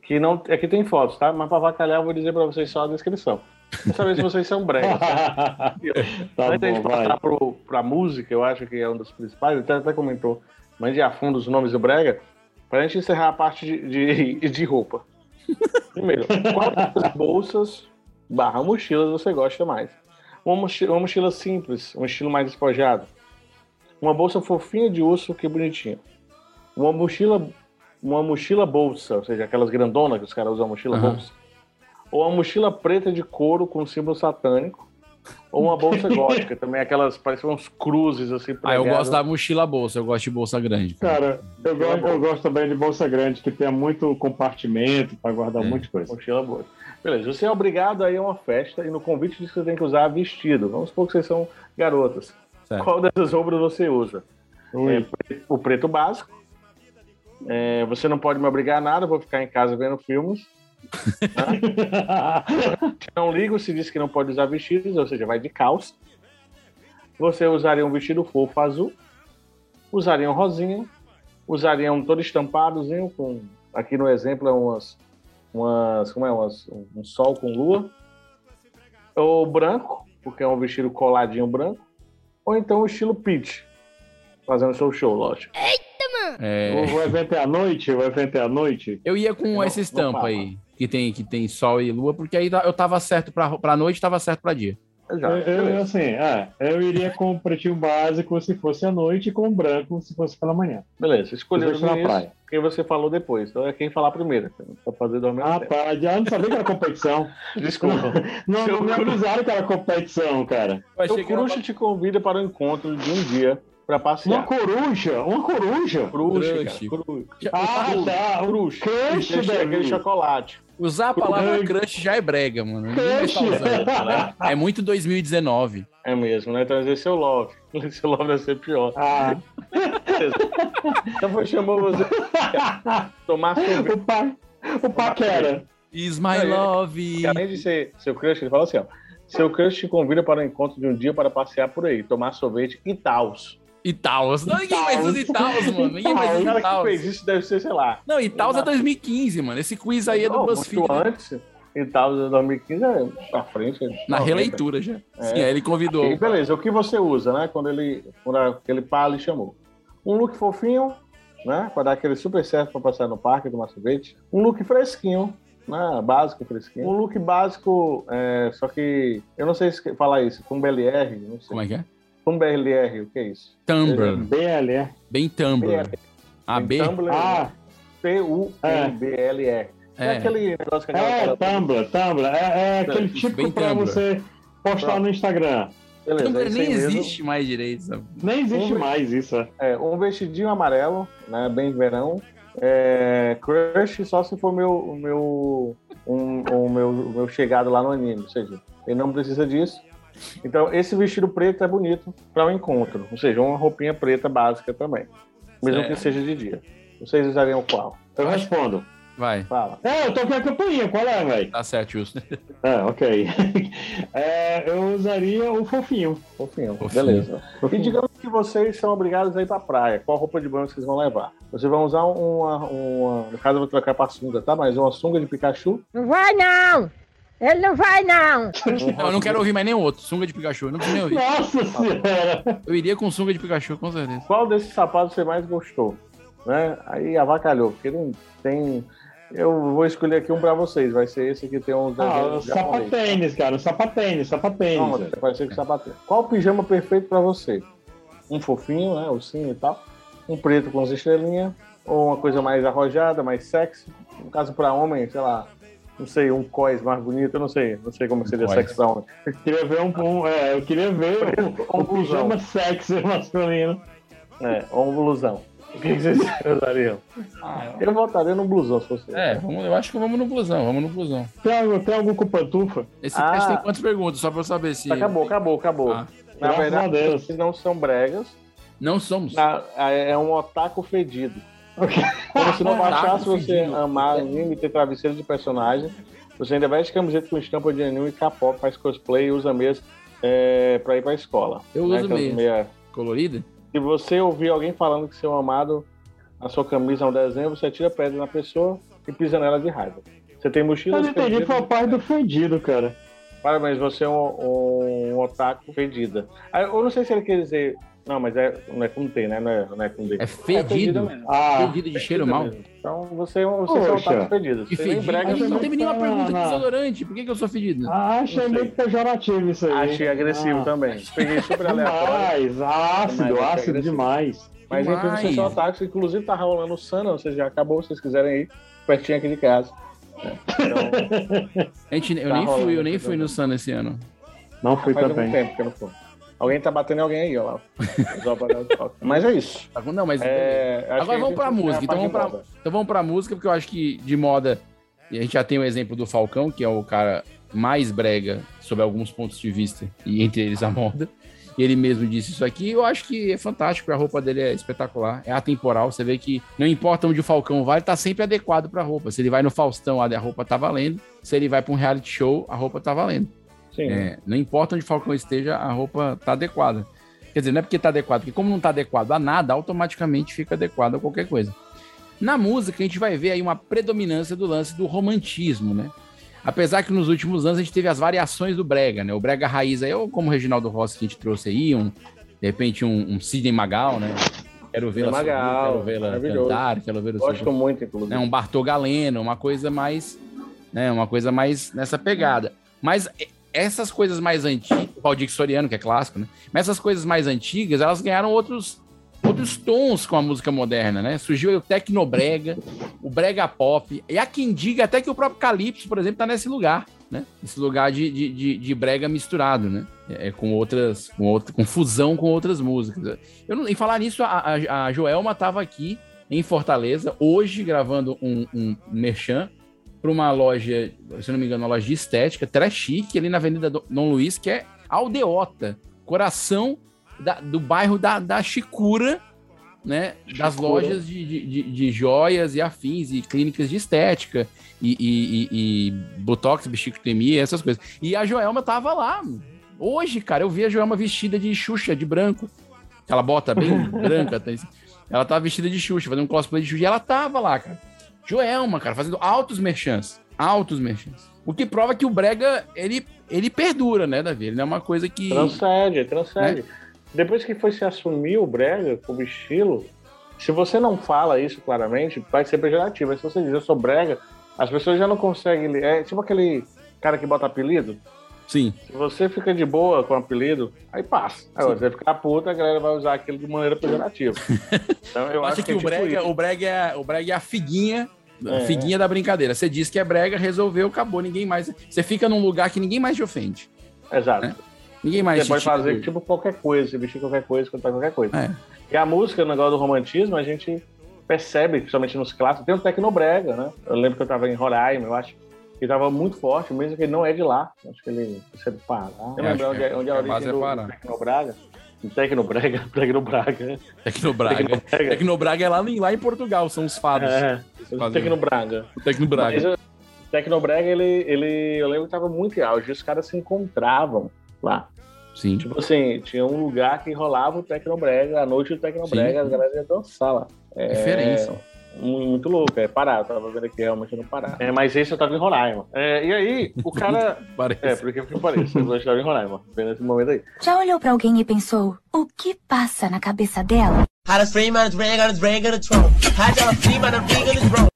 Que não. Aqui tem fotos, tá? Mas pra vacalhar, eu vou dizer pra vocês só a descrição. Pra saber se vocês são bregas. Tá Antes da gente passar pro, pra música, eu acho que é um dos principais, até, até comentou, mas de a fundo os nomes do Brega, pra gente encerrar a parte de, de, de roupa. Primeiro, qual das bolsas barra mochilas você gosta mais? Uma mochila, uma mochila simples, um estilo mais despojado. Uma bolsa fofinha de urso, que bonitinho. Uma mochila, uma mochila bolsa, ou seja, aquelas grandonas que os caras usam mochila Aham. bolsa. Ou uma mochila preta de couro com símbolo satânico. Ou uma bolsa gótica, também aquelas, parecem uns cruzes assim. Ah, eu pregadas. gosto da mochila bolsa, eu gosto de bolsa grande. Cara, eu gosto, eu gosto também de bolsa grande, que tenha muito compartimento para É. guardar um monte de coisa. Mochila boa. Beleza, você é obrigado a ir a uma festa e no convite diz que você tem que usar vestido. Vamos supor que vocês são garotas. Certo. Qual dessas roupas você usa? É, o preto básico. É, você não pode me obrigar a nada, vou ficar em casa vendo filmes. Não ligo se diz que não pode usar vestidos, ou seja, vai de calça. Você usaria um vestido fofo azul, usaria um rosinha, usaria um todo estampadozinho, com, aqui no exemplo é umas, umas como é, umas, um sol com lua, ou branco, porque é um vestido coladinho branco, ou então o estilo Peach, fazendo seu show, lógico. É, O, o evento é à noite? O evento é à noite? eu ia com Não- essa estampa aí, que tem, que tem sol e lua, porque aí eu tava certo pra, pra noite, tava certo pra dia. Eu, eu, assim, é, eu iria com o pretinho básico se fosse à noite e com o branco se fosse pela manhã. Beleza, escolheu na praia. quem você falou depois. Então é quem falar primeiro. Pra fazer do mesmo Ah, tempo. tá. Já não sabia que era competição. Desculpa. Não, não me cru- avisaram que era competição, cara. O Crush te convida para o encontro de um dia para Uma passear. coruja? Uma coruja? Crush, Crush. cara. Crush. Ah, tá. Crush. crush, Aquele- Aquele Davi. chocolate. Usar a palavra Crush. crush já é brega, mano. Tá Crush. usando, né? É muito 2019. É mesmo, né? Então esse é o Love. Esse Love vai ser pior. Ah. Então vou chamar você tomar sorvete. o, pa... o paquera. Is my Não, love. Além de ser seu crush, ele fala assim, ó. Seu crush te convida para o encontro de um dia para passear por aí, tomar sorvete e tals. Itaús. Não, ninguém mais usa Itaús, mano. Ninguém mais O usa cara que fez isso deve ser, sei lá. Não, Itaús é 2015, mano. Esse quiz aí é do Não, BuzzFeed. né? antes. E tal, 2015 é pra frente. Na 90. releitura já. É. Sim, aí ele convidou. E beleza, o que você usa, né? Quando ele. Quando aquele pá chamou. Um look fofinho, né? Pra dar aquele super certo pra passar no parque, tomar sorvete. Um look fresquinho, né? Básico, fresquinho. Um look básico, é, só que. Eu não sei se falar isso, com BLR, não sei. Como é que é? Com BLR, o que é isso? Tumblr. BLR. Bem Tumblr. BLR. AB. Tumblr, Ah, T-U-M-B-L-R. É, aquele negócio que a É. Tumblr, Tumblr. É, é aquele Isso, tipo pra Tumblr. você postar Pronto. no Instagram. Beleza, Tumblr é nem mesmo. existe mais direito, sabe? Nem existe Um- mais isso. é. É, um vestidinho amarelo, né? Bem verão. É, crush só se for meu, meu, um, o meu, o meu chegado lá no anime. Ou seja, ele não precisa disso. Então, esse vestido preto é bonito para o encontro. Ou seja, uma roupinha preta básica também. Mesmo Certo. que seja de dia. Vocês usariam qual? Eu respondo. Vai. Fala. É, eu tô com a campainha, qual é, velho? Tá certo, justo. É, ok. É, eu usaria o fofinho. Fofinho, Fofinho. beleza. E digamos que vocês são obrigados a ir pra praia. Qual roupa de banho vocês vão levar? Vocês vão usar uma. uma no caso, eu vou trocar pra sunga, tá? Mas uma sunga de Pikachu. Não vai não! Ele não vai não! Não, eu não quero ouvir mais nenhum outro. Sunga de Pikachu. Eu não preciso nem ouvir. Nossa senhora! Eu iria com sunga de Pikachu, com certeza. Qual desses sapatos você mais gostou? Né? Aí avacalhou, porque não tem. Eu vou escolher aqui um pra vocês. Vai ser esse que tem uns Ah, sapatênis, cara. O sapatênis, sapatênis. Não, vai ser com sapatênis. Qual o pijama perfeito pra você? Um fofinho, né? Ursinho e tal. Um preto com as estrelinhas. Ou uma coisa mais arrojada, mais sexy. No caso, pra homem, sei lá. Não sei, um cós mais bonito. Eu não sei. Não sei como seria cós. sexy pra homem. Eu queria ver um, um- é, eu queria ver um, um pijama sexy masculino. É, ou um blusão. O que vocês usariam? Eu votaria no blusão, se fosse. É, vamos, eu acho que vamos no blusão, vamos no blusão. Tem, algum- tem algum com pantufa? Esse Ah. teste tem quantas perguntas, só pra eu saber se. Acabou, acabou, acabou. Ah. Na Graças a verdade, vocês não são bregas. Não somos. Na- é um otaku fedido. Como se não Otaku bastasse você amar anime e ter travesseiro de personagem, você ainda veste camiseta com estampa de anime e K-pop, faz cosplay e usa mesmo é, pra ir pra escola. Eu né? uso Aquelas mesmo. meia- Colorida? Se você ouvir alguém falando que seu amado, a sua camisa é um desenho, você tira pedra na pessoa e pisa nela de raiva. Você tem mochila. Eu não entendi, foi o pai do fedido, cara. Parabéns, você é um, um otaku fedida. Ah, Eu não sei se ele quer dizer. Não, mas é, não é com T, né? Não é, não é com D. É fedido. mesmo. Ah, Fedido de cheiro mal. mesmo. Então você, é um- você é um Poxa. fedido. E Você fedido? brega, não teve nenhuma pergunta não. desodorante. Por que, que eu sou fedido? Ah, achei muito pejorativo isso aí. Achei agressivo Ah, também. Peguei super aleatório. Demais, ácido, Demais, ácido demais. Mas enfim, vocês são Demais. otakus. Inclusive tá rolando o Sana, vocês já acabou, se vocês quiserem ir, pertinho aqui de casa. É. Então, gente, eu Tá nem fui, rolando, eu nem tá fui no Sun esse ano. Não fui faz também. tempo que eu não fui. Alguém tá batendo em alguém aí, ó lá. Mas é isso. Não, mas. É, que Agora a vamos pra música. Então vamos pra, então vamos pra música, porque eu acho que de moda. E a gente já tem o exemplo do Falcão, que é o cara mais brega sob alguns pontos de vista, e entre eles a moda. Ele mesmo disse isso aqui. Eu acho que é fantástico, a roupa dele é espetacular, é atemporal. Você vê que não importa onde o Falcão vai, ele tá sempre adequado pra roupa. Se ele vai no Faustão, a roupa tá valendo. Se ele vai pra um reality show, a roupa tá valendo. É, não importa onde o Falcão esteja, a roupa tá adequada. Quer dizer, não é porque tá adequado, porque como não tá adequado a nada, automaticamente fica adequado a qualquer coisa. Na música, a gente vai ver aí uma predominância do lance do romantismo, né? Apesar que nos últimos anos a gente teve as variações do brega, né? O brega raiz aí, ou como o Reginaldo Rossi que a gente trouxe aí, um, de repente um, um Sidney Magal, né? Quero vê-la quero vê-la cantar, quero vê-la Gosto sorrir. muito, inclusive. né? Um Bartol Galeno, uma coisa mais, né? Uma coisa mais nessa pegada. Mas essas coisas mais antigas, o Valdir Soriano, que é clássico, né? Mas essas coisas mais antigas, elas ganharam outros outros tons com a música moderna, né? Surgiu o tecnobrega, o brega pop, e há quem diga até que o próprio Calypso, por exemplo, tá nesse lugar, né? Esse lugar de, de, de, de brega misturado, né? É, com outras, com outra, com fusão com outras músicas. Eu não, em falar nisso, a, a, Joelma tava aqui em Fortaleza, hoje gravando um, um merchan para uma loja, se eu não me engano, uma loja de estética, très chique, ali na Avenida Do- Dom Luiz, que é Aldeota, coração da- do bairro da, da Chicura, né? Das Chicura. lojas de, de, de- joias e afins, e clínicas de estética, e, e, e, e botox, bichictomia, essas coisas. E a Joelma tava lá. Hoje, cara, eu vi a Joelma vestida de Xuxa, de branco. Aquela bota bem branca. tá? Ela tava vestida de Xuxa, fazendo um cosplay de Xuxa, e ela tava lá, cara. Joelma, cara, fazendo altos merchants. Altos merchants. O que prova que o Brega, ele, ele perdura, né, Davi? Ele não é uma coisa que. Transcende, transcende. Depois que foi se assumir o brega como estilo, se você não fala isso claramente, vai ser pejorativo. Mas se você diz eu sou brega, as pessoas já não conseguem. ler. É tipo aquele cara que bota apelido. Sim. Se você fica de boa com o apelido, aí passa. Aí Sim. você ficar puta, a galera vai usar aquilo de maneira pejorativa. Então eu acho acho que, é o, tipo brega, isso. o, brega é, o Brega é a figuinha É. Figuinha da brincadeira. Você diz que é brega, resolveu, acabou. Ninguém mais. Você fica num lugar que ninguém mais te ofende. Exato. Ninguém mais Você pode fazer tipo qualquer coisa, você vestir qualquer coisa, cantar qualquer coisa. É. E a música, o negócio do romantismo, a gente percebe, principalmente nos clássicos, tem o Tecnobrega, né? Eu lembro que eu tava em Roraima, eu acho que tava muito forte, mesmo que ele não é de lá. Acho que ele é do Pará. Eu É, lembro onde é, é- onde é a a origem é do, do Tecnobraga. Tecnobrega, Tecnobraga. Tecnobraga. Tecnobraga é lá em, lá em Portugal, são os fados. É, Tecnobraga. Tecnobraga. Mas o Tecnobrega, ele, ele, eu lembro que tava muito em auge, os caras se encontravam lá. Sim. Tipo assim, tinha um lugar que rolava o Tecnobrega, a noite do Tecnobrega, Sim. a galera ia dançar lá. É, Referência. Mu- Muito louco, é Pará, eu tava vendo aqui realmente no Pará. É, mas esse eu tava em Roraima. É, e aí, o cara. Parece. É, porque que pareça, eu estava em Roraima, vendo esse momento aí. Já olhou pra alguém e pensou, o que passa na cabeça dela?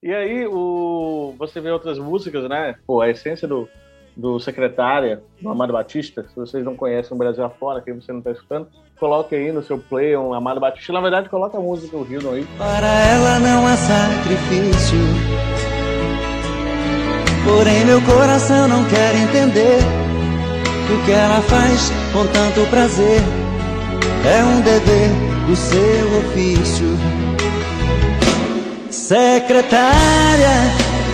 E aí, o... você vê outras músicas, né? Pô, a essência do, do Secretária, do Amado Batista, se vocês não conhecem o Brasil afora, quem você não tá escutando, coloque aí no seu play um Amado Batista. Na verdade, coloca a música do Rio aí. Para ela não sacrifício. Porém, meu coração não quer entender o que ela faz com tanto prazer. É um dever do seu ofício. Secretária,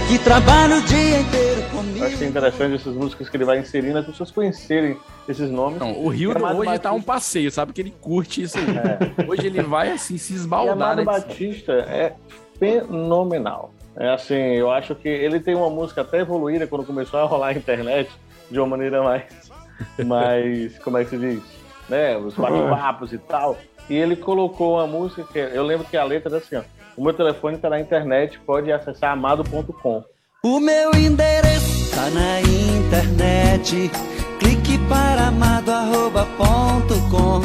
que trabalha o dia inteiro comigo. Eu achei interessante essas músicas que ele vai inserindo, as pessoas conhecerem esses nomes. Não, o Rio E Amado hoje tá Batista- um passeio, sabe? Que ele curte isso aí. Hoje ele vai assim se E esbaldar, Amado né? Batista é fenomenal. É assim, eu acho que ele tem uma música até evoluída quando começou a rolar a internet de uma maneira mais, mais como é que se diz? Né? Os bate-papos e tal. E ele colocou uma música que eu lembro que a letra era assim, ó. O meu telefone tá na internet, pode acessar amado.com. O meu endereço tá na internet. Clique para amado.com.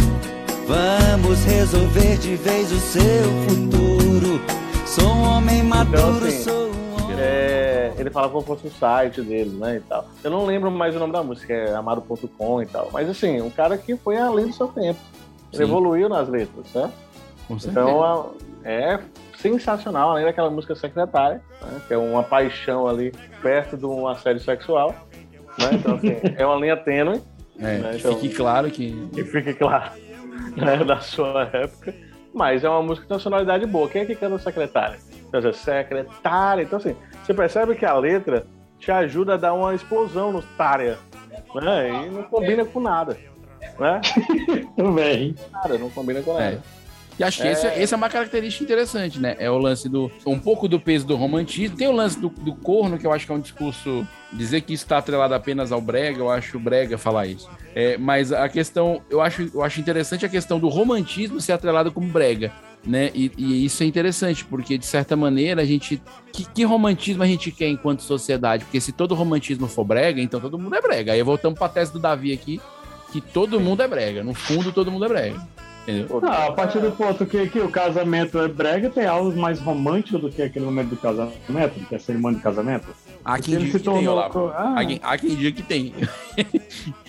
Vamos resolver de vez o seu futuro. Sou um homem Então, maduro, assim, sou é, ele fala como fosse o site dele, né, e tal. Eu não lembro mais o nome da música, é amado.com e tal. Mas, assim, um cara que foi além do seu tempo. Ele Sim. evoluiu nas letras, né? Com certeza. Então, é sensacional, além daquela música secretária, né, que é uma paixão ali perto de um assédio sexual. Né? Então, assim, é uma linha tênue. É, né? que Então, fique claro que. que fique claro, né, da sua época. Mas é uma música que tem uma sonoridade boa. Quem é que canta secretária? Quer dizer, secretária. Então, assim, você percebe que a letra te ajuda a dar uma explosão no tária. Né? E não combina com nada. Né? Nada, não combina com É. nada. E acho que É. esse, esse é uma característica interessante, né? É o lance do. Um pouco do peso do romantismo. Tem o lance do, do corno, que eu acho que é um discurso. Dizer que isso está atrelado apenas ao brega, eu acho brega falar isso. É, mas a questão. Eu acho, eu acho interessante a questão do romantismo ser atrelado como brega. Né? E, e isso é interessante, porque de certa maneira a gente. Que, que romantismo a gente quer enquanto sociedade? Porque se todo romantismo for brega, então todo mundo é brega. Aí voltamos para a tese do Davi aqui, que todo mundo é brega. No fundo, todo mundo é brega. Ah, a partir do ponto que, que o casamento é brega, tem algo mais romântico do que aquele momento do casamento, que é a cerimônia de casamento. Há quem diga se que tem, tornou- Olavo. Ah. Há quem- Há quem diga que tem.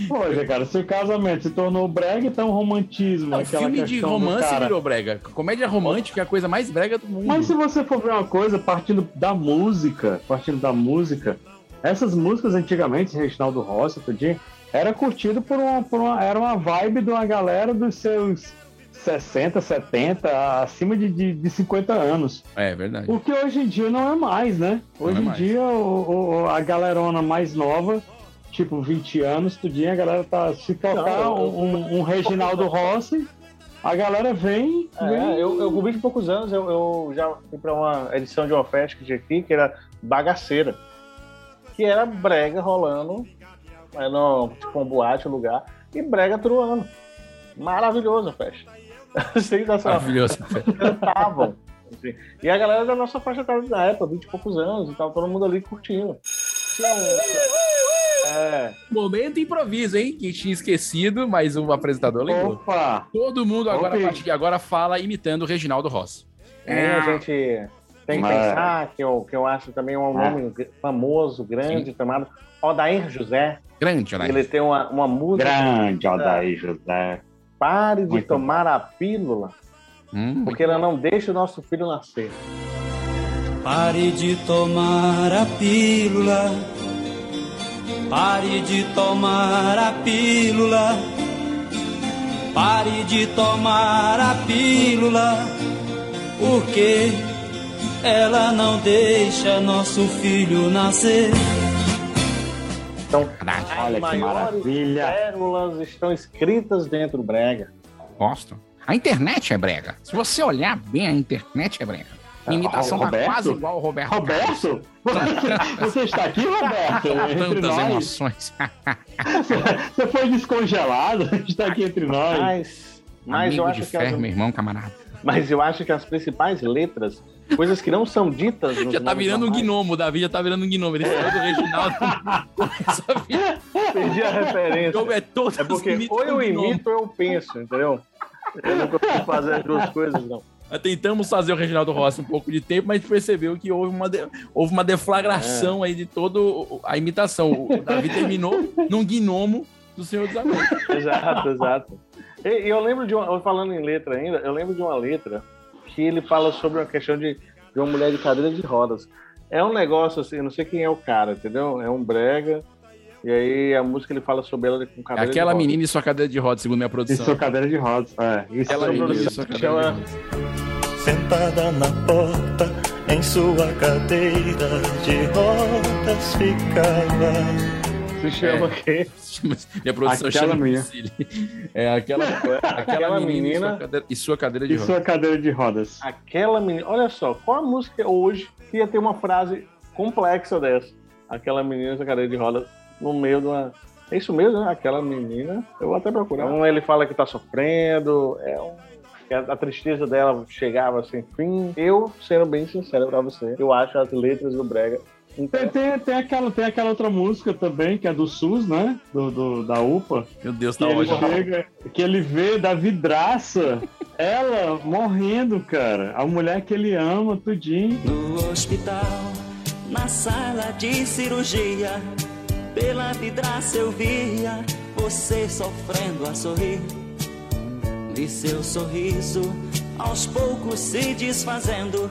Pois é, cara, se o casamento se tornou brega, então romantismo, Não, aquela filme de do romance cara. virou brega. Comédia romântica é a coisa mais brega do mundo. Mas se você for ver uma coisa, partindo da música, partindo da música, essas músicas antigamente, Reginaldo Rossi, tudinho, era curtido por uma, por uma. Era uma vibe de uma galera dos seus 60, 70, acima de, de, de 50 anos. É verdade. O que hoje em dia não é mais, né? Hoje é em mais. dia o, o- a galerona mais nova, tipo 20 anos, tudinho, a galera tá. Se tocar Não, eu- um, um Reginaldo Rossi, a galera vem. É, vem eu, eu com 20 e poucos anos, eu, eu já fui pra uma edição de uma festa que tinha aqui, que era bagaceira. Que era brega rolando, era no, tipo um boate, um lugar, e brega truando. Maravilhoso a festa. Sensacional. Maravilhoso. Cantavam. assim. E a galera da nossa faixa etária da época, 20 e poucos anos, e tava todo mundo ali curtindo. Tinha um- É. Momento improviso, hein? Que tinha esquecido, mas o apresentador lembrou. Opa! Todo mundo agora, Opa. a partir de agora, fala imitando o Reginaldo Rossi. E a gente tem que Mas- pensar que eu, que eu acho também um Ah. nome famoso, grande, chamado Odair José. Grande, Odair. Ele tem uma, uma música. Grande Odair José. Pare de Muito tomar a pílula, Hum, porque ela não deixa o nosso filho nascer. Pare de tomar a pílula. Pare de tomar a pílula. Pare de tomar a pílula. Porque ela não deixa nosso filho nascer. Então, Olha que as maravilha. pérolas estão escritas dentro do brega. Gosto. A internet é brega. Se você olhar bem, a internet é brega. A imitação tá Roberto? quase igual ao Roberto. Roberto? Você está aqui, Roberto? Entre Tantas nós. emoções. Você foi descongelado, está aqui entre nós. Mas, mas Amigo eu de acho que ferro, as, meu irmão, camarada. mas eu acho que as principais letras, coisas que não são ditas Já tá virando um gnomo, Davi já tá virando um gnomo. Ele saiu do Reginaldo. Perdi a referência. É É porque ou eu imito ou eu penso, entendeu? Eu não consigo fazer as duas coisas, não. Nós Tentamos fazer o Reginaldo Rossi um pouco de tempo, mas percebeu que houve uma, de- houve uma deflagração aí de toda a imitação. O Davi terminou num gnomo do Senhor dos Anéis. Exato, exato. E eu lembro de uma, falando em letra ainda, eu lembro de uma letra que ele fala sobre uma questão de, de uma mulher de cadeira de rodas. É um negócio assim, eu não sei quem é o cara, entendeu? É um brega. E aí a música ele fala sobre ela com cadeira Aquela de rodas. menina e sua cadeira de rodas, segundo minha E produção. sua cadeira de rodas. É, isso Aquela aí. menina e sua cadeira de Chama- rodas. Sentada na porta, em sua cadeira de rodas ficava. Se chama quê? Minha produção Aquela chama menina. É aquela, aquela, Aquela menina, menina- e sua cadeira, e sua cadeira de E rodas. sua cadeira de rodas. Aquela menina. Olha só, qual a música hoje que ia ter uma frase complexa dessa? Aquela menina com a cadeira de rodas no meio de uma. É isso mesmo, né? Aquela menina. Eu vou até procurar. Um ele fala que tá sofrendo, é um. a tristeza dela chegava sem fim. Eu, sendo bem sincero pra você, eu acho as letras do Brega. Tem, tem, tem aquela, tem aquela outra música também, que é do SUS, né? Do, do- da UPA. Meu Deus, Que tá ele, ótimo. chega, que ele vê da vidraça ela morrendo, cara. A mulher que ele ama, tudinho. No hospital, na sala de cirurgia, pela vidraça eu via você sofrendo a sorrir. Vi seu sorriso aos poucos se desfazendo.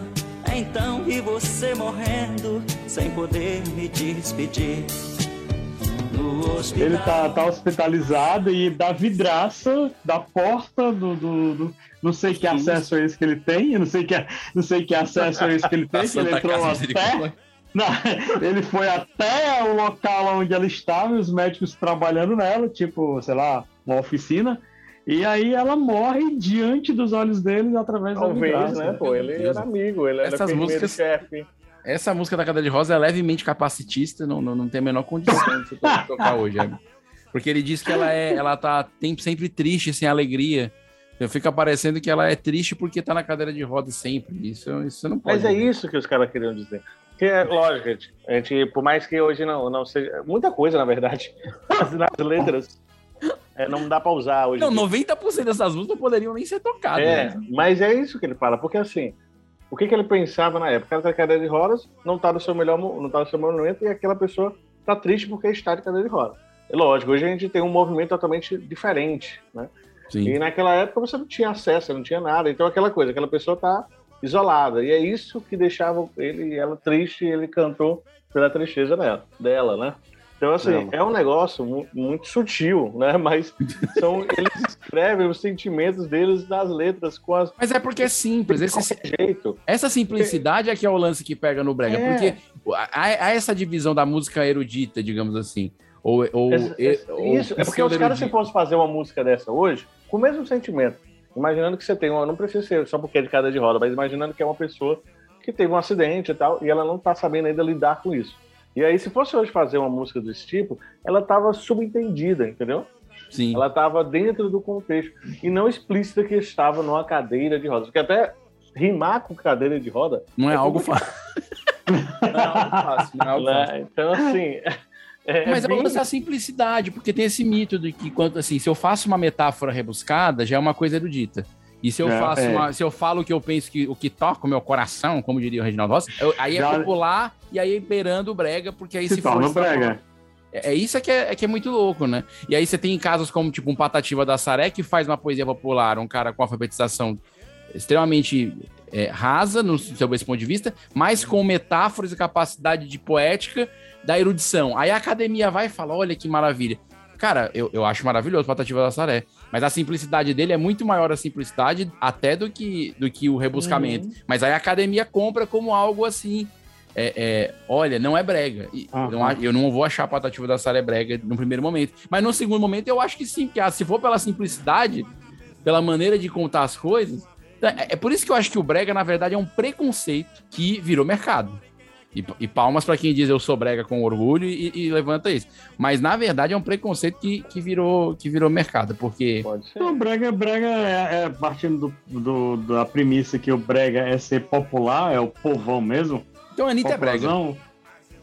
Então vi você morrendo sem poder me despedir. Ele tá, tá hospitalizado e da vidraça, da porta do. do- do- não sei que acesso é esse que ele tem, eu não sei que, não sei que acesso é esse que ele tem, que ele entrou até. Não, ele foi até o local onde ela estava e os médicos trabalhando nela, tipo, sei lá, uma oficina. E aí ela morre diante dos olhos deles através da Talvez, né? Pô, ele era amigo, ele era Essas músicas- chefe. Essa música da cadeira de rosa é levemente capacitista, não, não, não tem a menor condição de tocar hoje, Hebe. Porque ele diz que ela é, ela tá sempre triste, sem alegria. Então fica parecendo que ela é triste porque tá na cadeira de rodas sempre. Isso, isso não pode. Mas é isso que os caras queriam dizer. Que é lógico, gente, a gente, por mais que hoje não, não seja. Muita coisa, na verdade, nas letras. É, não dá pra usar hoje. Não, em dia. 90% dessas músicas não poderiam nem ser tocadas. É, né? mas é isso que ele fala, porque assim, o que, que ele pensava na época? O cara tá de cadeira de rodas, não tá no seu melhor, não tá no seu melhor momento, e aquela pessoa tá triste porque está de cadeira de rodas. É lógico, hoje a gente tem um movimento totalmente diferente, né? Sim. E naquela época você não tinha acesso, não tinha nada. Então aquela coisa, aquela pessoa tá isolada. E é isso que deixava ele ela triste e ele cantou pela tristeza dela, dela, né? Então, assim, é um negócio mu- muito sutil, né? Mas são, eles escrevem os sentimentos deles nas letras com as. Mas é porque é simples. Esse, jeito. Essa simplicidade é que é o lance que pega no Brega. É. Porque há, há essa divisão da música erudita, digamos assim. Ou, ou, Esse- esse- ou isso, é porque os caras, se fossem fazer uma música dessa hoje, com o mesmo sentimento, imaginando que você tem uma. Não precisa ser só porque é de cadeira de roda, mas imaginando que é uma pessoa que teve um acidente e tal, e ela não tá sabendo ainda lidar com isso. E aí, se fosse hoje fazer uma música desse tipo, ela tava subentendida, entendeu? Sim. Ela tava dentro do contexto e não explícita que estava numa cadeira de rodas. Porque até rimar com cadeira de roda. Não é algo complicado. Não é algo fácil. Não é algo Né? fácil. Então, assim. é- Mas é é o bem- da simplicidade, porque tem esse mito de que, quanto assim, se eu faço uma metáfora rebuscada, já é uma coisa erudita. E se eu É, faço é. uma, se eu falo o que eu penso que o que toca o meu coração, como diria o Reginaldo Rossi, eu- aí é Já- popular e aí é beirando o brega, porque aí Se se, torna for brega. É, é isso é que é, é que é muito louco, né? E aí você tem casos como tipo um Patativa da Saré que faz uma poesia popular, um cara com alfabetização extremamente é, rasa, no seu esse ponto de vista, mas com metáforas e capacidade de poética da erudição. Aí a academia vai e fala: olha que maravilha. Cara, eu, eu acho maravilhoso Patativa da Saré. Mas a simplicidade dele é muito maior a simplicidade até do que, do que o rebuscamento. Uhum. Mas aí a academia compra como algo assim. é, é, olha, não é brega. Aham. não eu não vou achar a Patativa da Saré brega no primeiro momento. Mas no segundo momento eu acho que sim, porque ah, se for pela simplicidade, pela maneira de contar as coisas. É, é por isso que eu acho que o brega, na verdade, é um preconceito que virou mercado. E, e palmas pra quem diz eu sou brega com orgulho e, e levanta isso. Mas na verdade é um preconceito que, que, virou, que virou mercado, porque. Então, brega, brega é, é partindo do, do- da premissa que o brega é ser popular, é o povão mesmo. Então a Anitta é brega.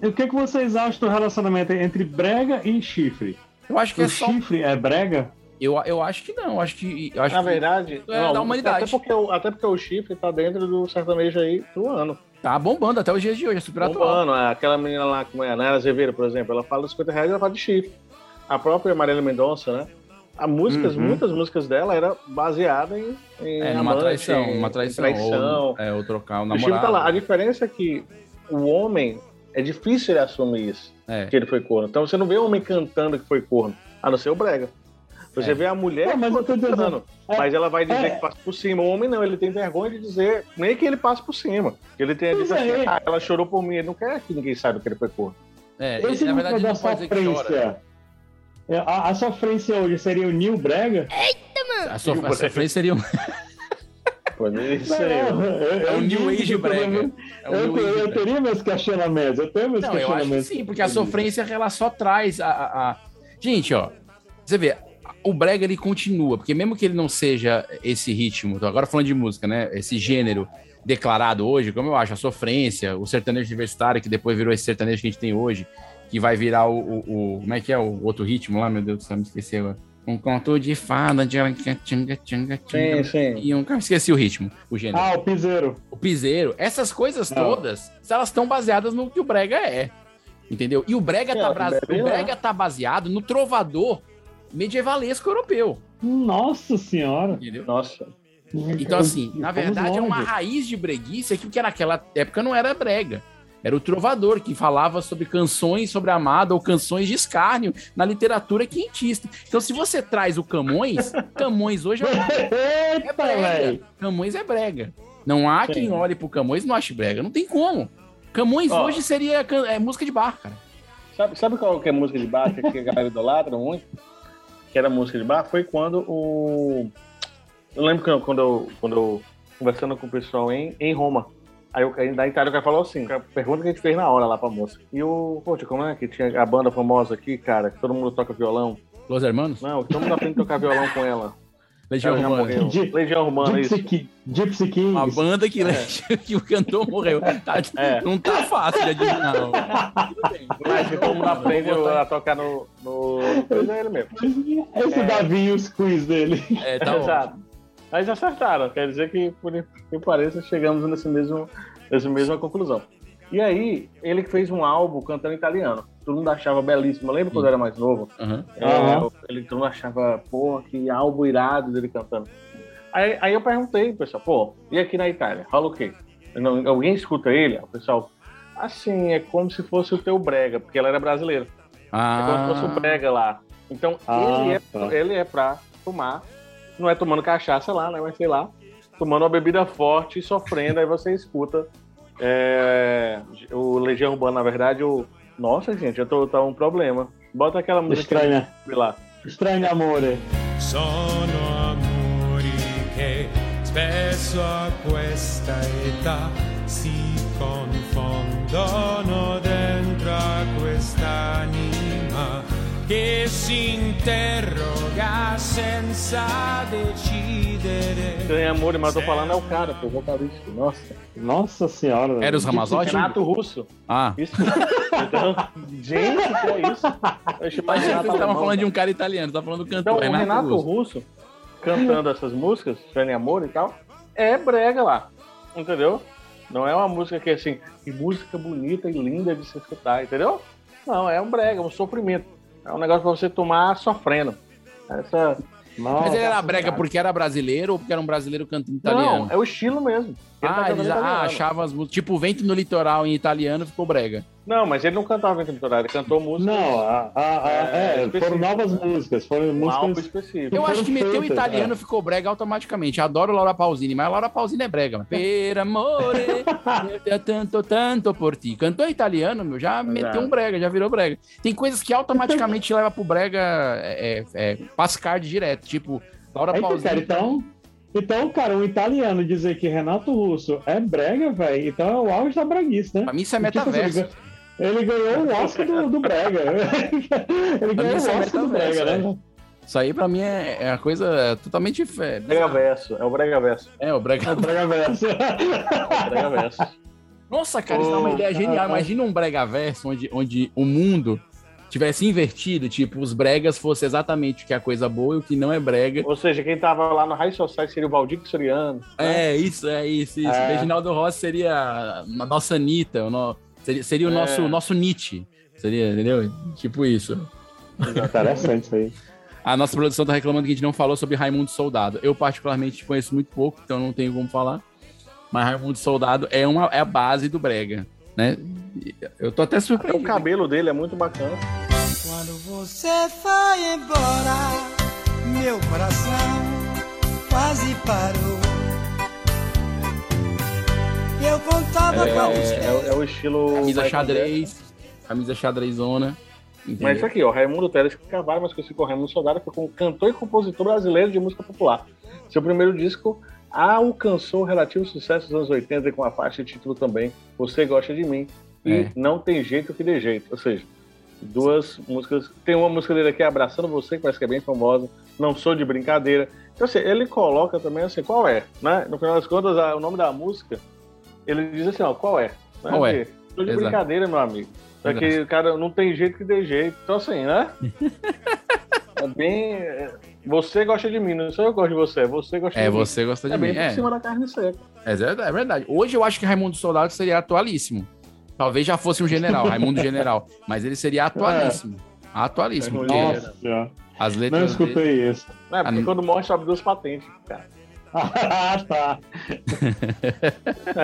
E o que, que vocês acham do relacionamento entre brega e chifre? Eu acho que o é só- chifre é brega? Eu, eu acho que não. eu Acho que, eu acho Na que verdade, é não, da humanidade. Até porque, o, até porque o chifre tá dentro do sertanejo aí do ano. Tá bombando até os dias de hoje, é super atual. Bombando. Aquela menina lá, como é, a Nayara Azevedo, por exemplo, ela fala dos 50 reais e ela fala de chifre. A própria Marília Mendonça, né? A músicas, Uhum. muitas músicas dela era baseada em, em É, amante, traição, em- uma traição. traição. Ou, é, ou trocar o O chifre namorado. tá lá. A diferença é que o homem é difícil ele assumir isso, É. que ele foi corno. Então você não vê o homem cantando que foi corno, a não ser o brega. Você É. vê a mulher Não, mas eu tô dizendo- é, mas ela vai dizer é. que passa por cima. O homem não, ele tem vergonha de dizer nem que ele passa por cima. Ele tem a dizer assim, é. ah, ela chorou por mim. Ele não quer que ninguém saiba que ele foi corno. É, Esse na verdade da não pode dizer que chora. sofrência. é, A, a sofrência hoje seria o Nil Brega? A, sof a sofrência seria. Pois é, isso É eu o New Age brega. É o eu, teria meus questionamentos, eu tenho meus Não, eu acho que questionamentos. sim, porque a sofrência ela só traz a, a- a- Gente, ó, você vê, o brega ele continua, porque mesmo que ele não seja esse ritmo, tô agora falando de música, né? Esse gênero declarado hoje, como eu acho, a sofrência, o sertanejo universitário, que depois virou esse sertanejo que a gente tem hoje, que vai virar o. o- o- como é que é o outro ritmo lá, meu Deus do céu, me esqueci agora. Um conto de fada, de tchanga, tchanga, tchanga, Sim, sim. e um. Esqueci o ritmo, o gênero. Ah, o piseiro. O piseiro. Essas coisas Não. todas, elas estão baseadas no que o brega é. Entendeu? E o brega, tá, É, bem o brega tá baseado no trovador medievalesco europeu. Nossa senhora. Entendeu? Nossa. Então, assim, na verdade, é uma raiz de breguice que naquela época não era brega. Era o trovador que falava sobre canções sobre a amada ou canções de escárnio na literatura quentista. Então, se você traz o Camões, Camões hoje é, é brega. Camões é brega. Não há Sim. quem olhe pro Camões e não ache brega. Não tem como. Camões Ó. hoje seria can- é, música de bar, cara. Sabe, sabe qual que é a música de bar que a galera idolatra muito? Que era música de bar? Foi quando o. Eu lembro que eu- quando eu, quando eu conversando com o pessoal em, em Roma. Aí o da Itália o cara falou assim, a pergunta que a gente fez na hora lá pra moça. E o. Poxa, como é que tinha a banda famosa aqui, cara, que todo mundo toca violão? Los Hermanos? Não, todo mundo aprende a tocar violão com ela. Legião Ela já Romana. Legião Romana, Gypsy, isso. Ki- Gypsy Kings. Uma banda que, que o cantor morreu. Tá- É. Não tá fácil de adivinhar. não. Mas mundo aprende a tocar no. no... É ele mesmo. Esse É. Davi e os quiz dele. É, tá Exato. Mas acertaram, quer dizer que, por que pareça, chegamos nesse mesmo, nessa mesma conclusão. E aí, ele fez um álbum cantando italiano. Todo mundo achava belíssimo. Lembra quando eu era mais novo? Aham. É, Aham. Ele todo mundo achava, pô, que álbum irado dele cantando. Aí, aí eu perguntei, pessoal, pô, e aqui na Itália? Fala o quê? Não- alguém escuta ele? O pessoal, assim, é como se fosse o teu brega, porque ela era brasileira. É como se fosse o Ah, brega lá. Então, Ah, ele, é, tá. ele é pra tomar, não é tomando cachaça lá, né? Mas sei lá, tomando uma bebida forte e sofrendo, aí você escuta é, o Legião Urbana, na verdade, o. Nossa, gente, eu tô, tá um problema. Bota aquela música Estranha. lá. Estranho amore. Sono amori che spesso a questa età si confondono dentro a quest'anima che si interroga senza decidere. Tem amor, mas eu tô falando é o cara, pô, vocalista. Nossa. Nossa senhora. Era os Ramazotti? Renato Russo. ah. Isso. Então, gente, que é isso? Eu achei Mas mais você Renato tava Alemão. falando de um cara italiano, tá falando do cantor. Então, o Renato Russo. Russo, cantando essas músicas, em Amor e tal, é brega lá. Entendeu? Não é uma música que é assim, que música bonita e linda de se escutar, entendeu? Não, é um brega, um sofrimento. É um negócio pra você tomar sofrendo. Essa... Mas ele era brega porque era brasileiro ou porque era um brasileiro cantando italiano? Não, é o estilo mesmo. Tá Ah, eles ah, italiano. achavam as músicas. Tipo, Vento no Litoral em italiano ficou brega. Não, mas ele não cantava em temporada, ele cantou música. Não, a, a- a- é, foram novas músicas, foram Um músicas. específico. Eu acho que meteu feitas, italiano é. ficou brega automaticamente. Adoro Laura Pausini, mas a Laura Pausini é brega. mano. Per amore, eu tanto, tanto por ti. Cantou em italiano, meu, já meteu um brega, já virou brega. Tem coisas que automaticamente leva pro brega é, é, é, passcard direto, tipo Laura Pausini. então, então, cara, um italiano dizer que Renato Russo é brega, velho, então é o auge da breguice, né? Pra mim isso é Tipo assim, metaverso. ele ganhou- Ele ganhou o Oscar do, do brega. ele ganhou o é Oscar do metaverso, brega, né? Isso aí pra mim é, é uma coisa totalmente. É, Brega verso, é o Brega verso. é o verso. É o Brega verso. Nossa, cara, isso dá uma ideia genial. Imagina um brega verso onde, onde o mundo tivesse invertido, tipo, os bregas fossem exatamente o que é coisa boa e o que não é brega. Ou seja, quem tava lá no High Society seria o Valdir Soriano. É, isso, é isso, isso. É. Reginaldo Rossi seria a nossa Anitta, o no- seria, seria o É. nosso, nosso Nietzsche. Seria, entendeu? Tipo isso. Interessante isso aí. A nossa produção tá reclamando que a gente não falou sobre Raimundo Soldado. Eu, particularmente, conheço muito pouco, então não tenho como falar. Mas Raimundo Soldado é, uma, é a base do Brega, né? Eu tô até Até o cabelo dele é muito bacana. Quando você foi embora, meu coração quase parou. Eu contava com É, é o- é o estilo. Camisa xadrez, camisa xadrezona. Mas isso aqui, ó, Raimundo Teles Carvalho, mas conhecido como Raimundo Soldado, foi como cantor e compositor brasileiro de música popular. Seu primeiro disco alcançou relativo sucesso nos anos 80 com a faixa de título também Você Gosta de Mim e É. Não Tem Jeito Que Dê Jeito. Ou seja, duas músicas. Tem uma música dele aqui, Abraçando Você, que parece que é bem famosa, Não Sou de Brincadeira. Então, assim, ele coloca também assim, qual é? Né? No final das contas, a- o nome da música, ele diz assim, ó, qual é? Né? Qual é? Tô de Exato. brincadeira, meu amigo. É Exato. que o cara não tem jeito que dê jeito. Então, assim, né? é bem. É, Você gosta de mim, não sou eu que gosto de você, é você gosta É, de mim. você gosta de é mim, bem é. por cima da carne seca. É verdade, é verdade. Hoje eu acho que Raimundo Soldado seria atualíssimo. Talvez já fosse um general, Raimundo General. Mas ele seria atualíssimo. Atualíssimo. porque Nossa, já. As Não letras. escutei isso. Não, é porque Ah, quando morre, sobe duas patentes, cara. Ah, tá.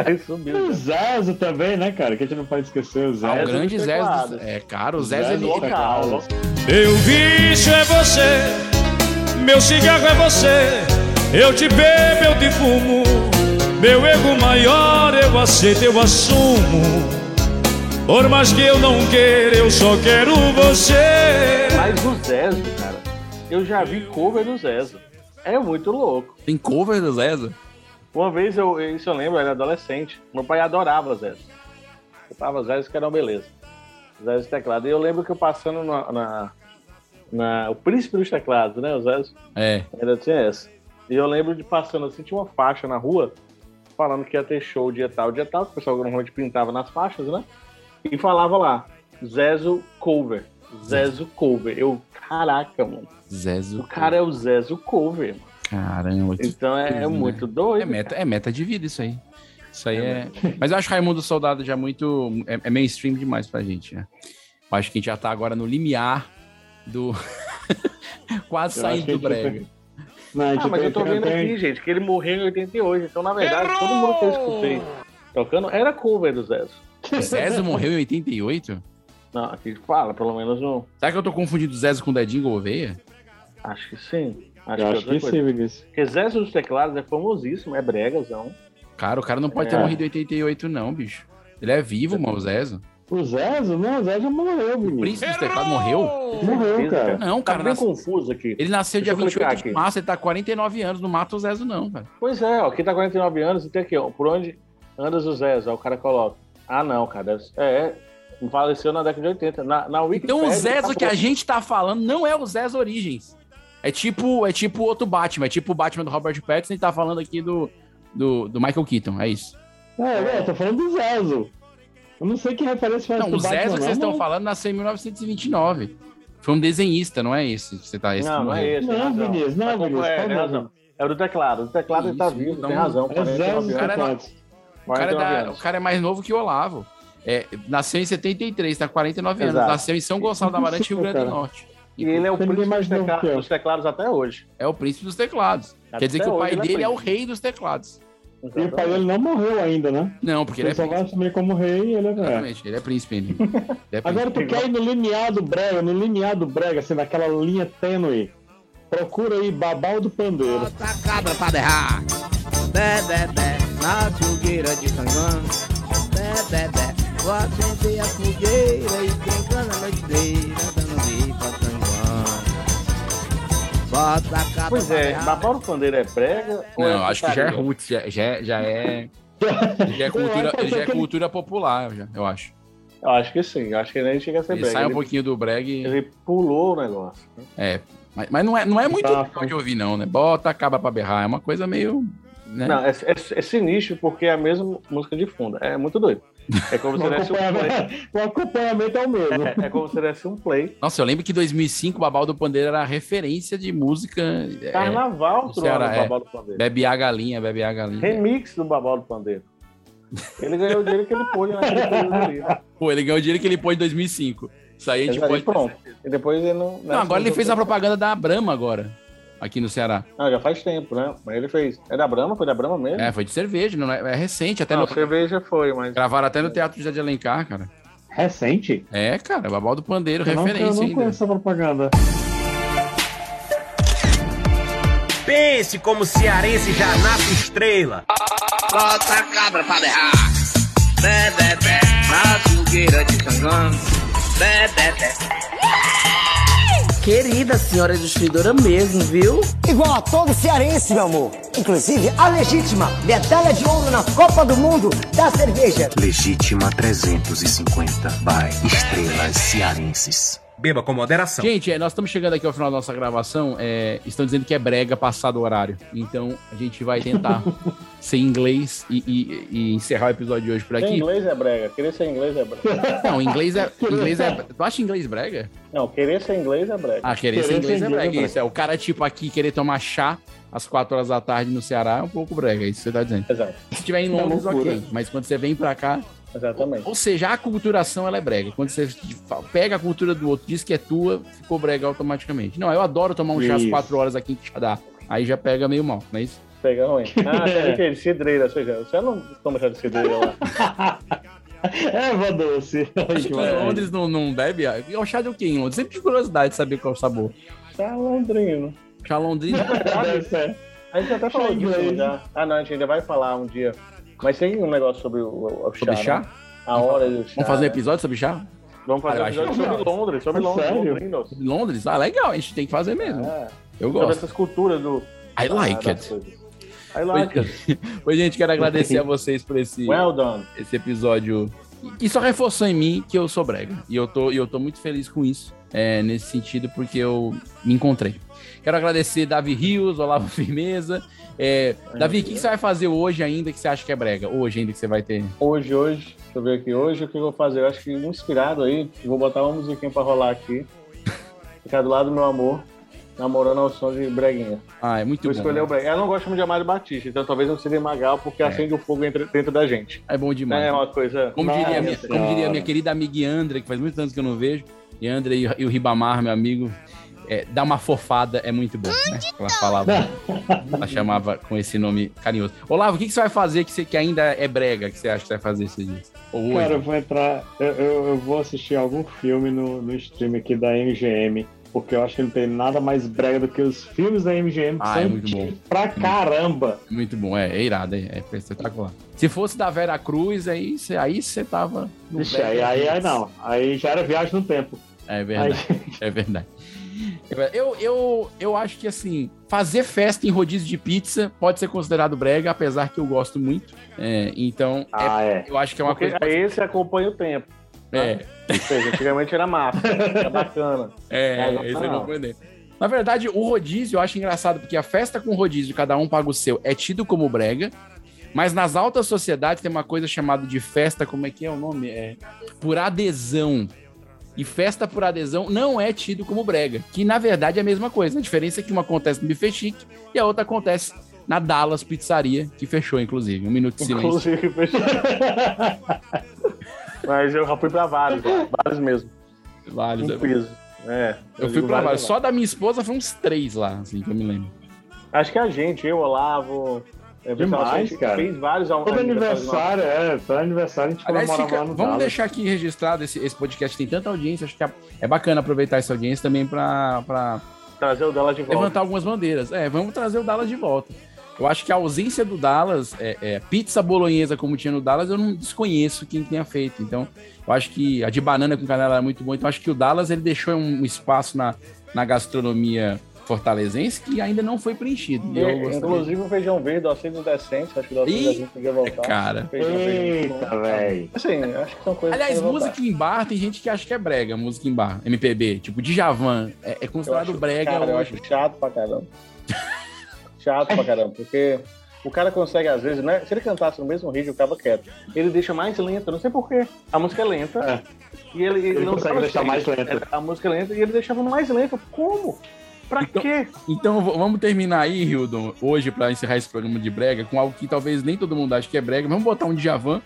É isso E o mesmo. Zezo também, né, cara? Que a gente não pode esquecer o Ah, Zezo. o grande teclados. É, cara, o ele. dos ele- Local. Meu vício é você, meu cigarro é você. Eu te bebo, eu te fumo. Meu ego maior eu aceito, eu assumo. Por mais que eu não queira, eu só quero você. Mas o Zezo, cara, eu já vi cover do Zezo. É muito louco. Tem cover do Zezo? Uma vez, eu, isso eu lembro, eu era adolescente. Meu pai adorava Zezo. Eu tava Zezo que era uma beleza. Zezo teclado. E eu lembro que eu passando na, na, na- O príncipe dos teclados, né? O Zezo. É. Ainda tinha essa. E eu lembro de passando assim, tinha uma faixa na rua falando que ia ter show dia tal, dia tal, que o pessoal normalmente pintava nas faixas, né? E falava lá, Zezo cover. Zezo cover. Eu, caraca, mano. Zezo. O cara é o Zezo cover, mano. Caramba. Então é, coisa, né? muito doido. É meta, é meta de vida isso aí. Isso aí é. Mas eu acho Raimundo Soldado já muito. É, é mainstream demais pra gente, né? Eu acho que a gente já tá agora no limiar do. Quase saindo do brega. Não, Ah, mas eu tô vendo aqui, gente, que ele morreu em 88. Então, na verdade, todo mundo que eu escutei tocando era cover do Zezo. O Zezo morreu em 88? Não, aqui fala, pelo menos no. Será que eu tô confundindo Zezo com Dedinho Gouveia? Acho que sim. Acho Eu que é acho que coisa. sim, Vinícius. Porque Zezo dos Teclados é famosíssimo, é bregazão. Cara, o cara não pode ter É. morrido em 88, não, bicho. Ele é vivo, mano, o Zezo. O Zezo? Não, o Zezo morreu, O Vinícius. príncipe teclados morreu? Morreu, cara. Não, Tá cara. bem nasceu- confuso aqui. Ele nasceu Deixa dia eu clicar 28 de aqui. março, ele tá 49 anos, não mata o Zezo, não, cara. Pois é, ó, aqui tá 49 anos e tem aqui, ó. Por onde andas o Zezo? Aí o cara coloca. Ah, não, cara. deve- É, é. Faleceu na década de 80. Na, na Wikipedia. Então o Zezo tá que a gente tá falando não é o Zezo Origens. É tipo, é tipo outro Batman, é tipo o Batman do Robert Pattinson e tá falando aqui do, do, do Michael Keaton, é isso. É, velho, tô falando do Zezo. Eu não sei que referência faz Não, o Zezo Batman, que vocês estão falando nasceu em 1929. Foi um desenhista, não é esse? Você tá esse Não, não é esse. Não. Vinícius, não, Tá com- Vinícius, É, tem razão. É o do teclado. O do teclado ele tá Isso, vivo, não- tem razão. É 49 Zezo anos. dos cara é. O cara, é 49 da- anos. o cara é mais novo que o Olavo. É, nasceu em 73, tá 49 anos. Exato. Nasceu em São Gonçalo da Amarante, Rio Grande do. Norte. E ele é o príncipe dos, tecla- dos teclados até hoje. É o príncipe dos teclados. Até Quer dizer que o pai hoje ele é dele é o rei dos teclados. E o pai dele não morreu ainda, né? Não, porque ele é só vai assumir como rei e ele é. Exatamente, ele é príncipe ainda. Ele é Agora tu quer ir no limiar do brega, no limiar do brega, assim, naquela linha tênue. Procura aí Babal do Pandeiro. Bota a cabra pra derrar. Bé, bé, bé, na fogueira de Cangã. Bé, bé, bé, vou acender a fogueira e brincando a noite inteira, Bota a cabra Pois é, do Pandeiro é brega? ou Não, acho que já é roots, já, já, já é. Já é cultura, já é aquele- cultura popular, já, eu acho. Eu acho que sim, acho que nem chega a ser Ele brega. sai um ele, pouquinho do brega e. ele pulou o negócio. É. Mas, mas não é, não é muito Tá, legal de ouvir, não, né? Bota, acaba pra berrar. É uma coisa meio. Né? Não, é, é- é sinistro porque é a mesma música de fundo. É muito doido. É como se desse um play. o acompanhamento é o mesmo. É, é como se desse um play. Nossa, eu lembro que em 2005 o Babal do Pandeiro era a referência de música. é, Carnaval trouxe Ceará, o é. Babal do Pandeiro. Bebe a galinha, bebe a galinha. Remix do Babal do Pandeiro. Ele ganhou o dinheiro que ele pôde naquele período ali. Pô, ele ganhou o dinheiro que ele pôs em 2005. Isso aí a gente pode. pronto. E depois ele não. Não, agora ele fez a propaganda da Brahma agora. Aqui no Ceará. Não, já faz tempo, né? Mas ele fez. É da Brahma? Foi da Brahma mesmo? É, foi de cerveja, não é, é recente, até Não, no. cerveja foi, mas. Gravaram até no Teatro José de Alencar, cara. Recente? É, cara, Babal do Pandeiro, Eu não, eu referência não ainda. conheço essa propaganda. Pense como cearense já nasce estrela. Bota a cabra pra derrar. Bé, bé, bé, na fogueira de Cangã. Bé, bé, bé. Querida senhora destruidora mesmo, viu? Igual a todo cearense, meu amor. Inclusive, a legítima medalha de ouro na Copa do Mundo da cerveja. Legítima 350 by Estrelas Cearenses. Beba com moderação. Gente, é, nós estamos chegando aqui ao final da nossa gravação. É, estão dizendo que é brega passado o horário. Então a gente vai tentar ser inglês e, e- e encerrar o episódio de hoje por Ser aqui. inglês é brega. Querer ser inglês é brega. Não, inglês é. Inglês é. Tu acha inglês brega? Não, querer ser inglês é brega. Ah, querer ser inglês é brega. Isso é o cara, tipo, aqui querer tomar chá às 4 horas da tarde no Ceará é um pouco brega, é isso que você tá dizendo. Exato. Se tiver em É Londres, loucura. ok. Mas quando você vem pra cá. Exatamente. Ou seja, a culturação ela é brega. Quando você pega a cultura do outro, diz que é tua, ficou brega automaticamente. Não, eu adoro tomar um chá às. 4 horas aqui em Quixadá. Aí já pega meio mal, não é isso? Pega ruim. Ah, tem que de cidreira, ou seja, você não toma chá de cidreira lá. Erva doce. Acho que em Londres não, não bebe. É o chá de o quê em Londres? Sempre de curiosidade de saber qual é o sabor. Chá londrino. Chá londrino. A gente até falou disso já. Ah, não, a gente ainda vai falar um dia. Mas tem um negócio sobre o, o Sobre chá. chá? né? A hora do chá. Vamos fazer um episódio sobre chá? Vamos fazer Ah, um episódio sobre legal. Londres, sobre Londres. Sério? Londrinos. Londres? Ah, legal, a gente tem que fazer mesmo. É. Eu Sobre gosto. essas culturas do. I like das it. I like it. Pois, gente, quero agradecer a vocês por esse, Well done. esse episódio. Que só reforçou em mim que eu sou brega. E eu tô, e eu tô muito feliz com isso, é, nesse sentido, porque eu me encontrei. Quero agradecer Davi Rios, Olavo Firmeza. É, Davi, o que, que você vai fazer hoje ainda que você acha que é brega? Hoje ainda que você vai ter. Hoje, hoje, deixa eu ver aqui. Hoje, o que eu vou fazer? Eu acho que inspirado aí, vou botar uma musiquinha pra rolar aqui. Ficar do lado do meu amor, namorando ao som de breguinha. Ah, é muito Vou bom. escolher o brega. Eu não gosto muito de Amado Batista, então talvez não seja Magal, porque acende o fogo dentro da gente. É bom demais. É uma coisa... Como diria, minha, como diria minha querida amiga Yandra, que faz muitos anos que eu não vejo, e, e o Ribamar, meu amigo, é, dar uma fofada é muito bom, né? Ela falava, ela chamava com esse nome carinhoso. Olavo, o que, que você vai fazer que, você, que ainda é brega, que você acha que você vai fazer esses dias? Ou hoje? Cara, eu vou entrar. Eu, eu, eu vou assistir algum filme no, no stream aqui da MGM. Porque eu acho que não tem nada mais brega do que os filmes da MGM, que Ah, são é muito bom. pra caramba. Muito bom, é, é irado, é, é espetacular. Se fosse da Vera Cruz, aí você aí você tava. brega. aí, aí, aí não. Aí já era viagem no tempo. É verdade. É verdade. É verdade. Eu, eu, eu acho que assim, fazer festa em rodízio de pizza pode ser considerado brega, apesar que eu gosto muito. É, então, Ah, é. eu acho que é uma Porque coisa. aí esse acompanha o tempo. É. Ou seja, antigamente era massa, era bacana. É, é não. o compreender. Na verdade, o rodízio eu acho engraçado, porque a festa com rodízio, cada um paga o seu, é tido como brega. Mas nas altas sociedades tem uma coisa chamada de festa, como é que é o nome? É por adesão. E festa por adesão não é tido como brega, que na verdade é a mesma coisa. A diferença é que uma acontece no buffet chique e a outra acontece na Dallas Pizzaria, que fechou, inclusive. Um minuto de silêncio. Inclusive, fechou. Mas eu já fui pra vários, vários mesmo. Vários, Um é peso. É. Eu fui digo pra vários. Só da minha esposa foi uns três lá, assim, que eu me lembro. Acho que a gente, eu, Olavo. É, Demais, cara. Fez vários Todo aniversário, é, todo aniversário a gente Aliás, comemorava fica- lá no vamos Dallas. deixar aqui registrado esse, esse podcast tem tanta audiência, acho que é, é bacana aproveitar essa audiência também pra, pra Trazer o Dallas de volta. levantar algumas bandeiras. É, vamos trazer o Dallas de volta. Eu acho que a ausência do Dallas, é, é, pizza bolonhesa como tinha no Dallas, eu não desconheço quem tenha feito. Então, eu acho que a de banana com canela era muito boa. Então, acho que o Dallas ele deixou um espaço na, na gastronomia fortalezense que ainda não foi preenchido. E E, gostaria- inclusive o feijão verde, o Alcides Decentes, acho que o Alcides podia voltar. cara. Feijão verde é muito Eita, velho. Assim, acho que são coisas Aliás, que música em bar, tem gente que acha que é brega, música em bar, MPB, tipo Djavan, é, é Eu considerado acho- brega Cara, eu acho chato pra caramba. chato pra caramba, porque o cara consegue, às vezes, né? Se ele cantasse no mesmo ritmo, ficava quieto. Ele deixa mais lento, não sei porquê. A música é lenta. E ele, Ele não consegue deixar mais cheio. lento. A música é lenta e ele deixava mais lento. Como? Pra quê? Então vamos terminar aí, Hildon, hoje, pra encerrar esse programa de brega, com algo que talvez nem todo mundo ache que é brega. Vamos botar um Djavan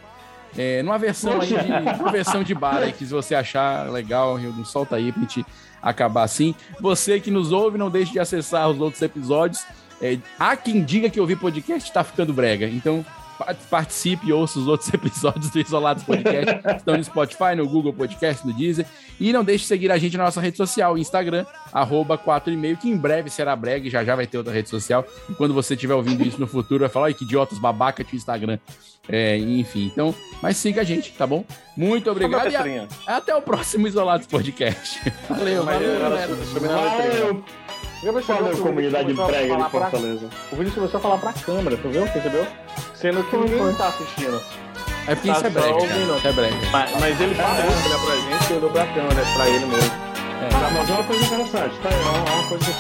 é, numa versão aí de, numa versão de bar aí, que se você achar legal, Hildon, solta aí pra gente acabar assim. Você que nos ouve, não deixe de acessar os outros episódios. É, há quem diga que ouvir podcast tá ficando brega. Então, participe e ouça os outros episódios do Isolados Podcast. Estão no Spotify, no Google Podcast, no Deezer. E não deixe de seguir a gente na nossa rede social, Instagram, arroba 4,5, que em breve será brega e já já vai ter outra rede social. E quando você estiver ouvindo isso no futuro, vai falar, ai, que idiotas, babaca, tinha Instagram. É, enfim, então, mas siga a gente, tá bom? Muito obrigado e a- até o próximo Isolados Podcast. Valeu, valeu, era galera. Valeu, o comunidade Vinícius brega de Fortaleza. O vídeo começou a falar pra câmera, tu viu? Percebeu? Sendo que ninguém tá assistindo. É porque Tá isso é cara. Isso é brega. Mas, mas ele falou que olha pra gente e olhou pra câmera, pra ele mesmo. Ah, mas é uma coisa interessante, tá? É uma, é uma coisa.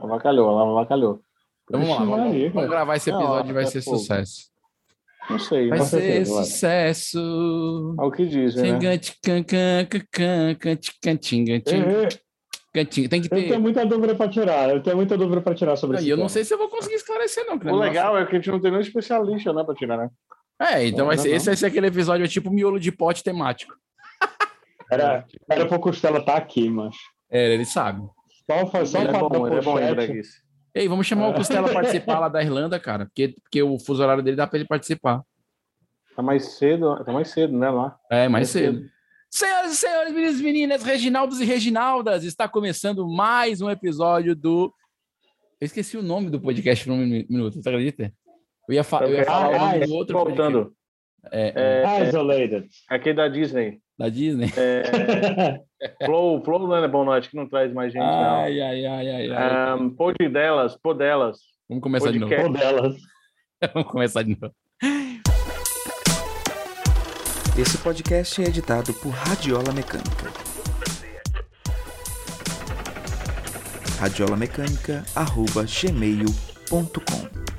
Avacalhou, ela avacalhou. Então vamos lá, vamos, vamos gravar esse episódio, vai é ser fogo. sucesso. Não sei, Vai ser certeza, vai. sucesso. É o que dizem, né? É. Tem que Eu tenho ter. muita dúvida pra tirar. Eu tenho muita dúvida pra tirar sobre E isso. eu não sei se eu vou conseguir esclarecer, não. O legal é que a gente não tem nenhum especialista, né, pra tirar, né? É, então vai Não, ser, não. esse vai ser aquele episódio é tipo miolo de pote temático. Era, era pro Costela estar aqui, mas. É, ele sabe. Só, só Ele é bom, ele é bom. Ei, vamos chamar o É. Costela participar lá da Irlanda, cara, porque, porque o fuso horário dele dá pra ele participar. Tá mais cedo, tá mais cedo, né, lá. É, mais Mais cedo. Senhoras e senhores, meninos e meninas, Reginaldos e Reginaldas, está começando mais um episódio do. Eu esqueci o nome do podcast por um minu- minuto, você acredita? Eu ia, fa... eu ia falar o nome do outro Voltando. podcast. É, É, Isolated. Aquele da Disney. da Disney. É, Flow, Flow não é bom, não. Acho que não traz mais gente, não. Ai, ai, ai, ai, ai. Um, Pod delas, Pod delas. Vamos começar de novo. podcast. delas. Vamos começar de novo. Esse podcast é editado por Radiola Mecânica. radiolamecânica.gmail.com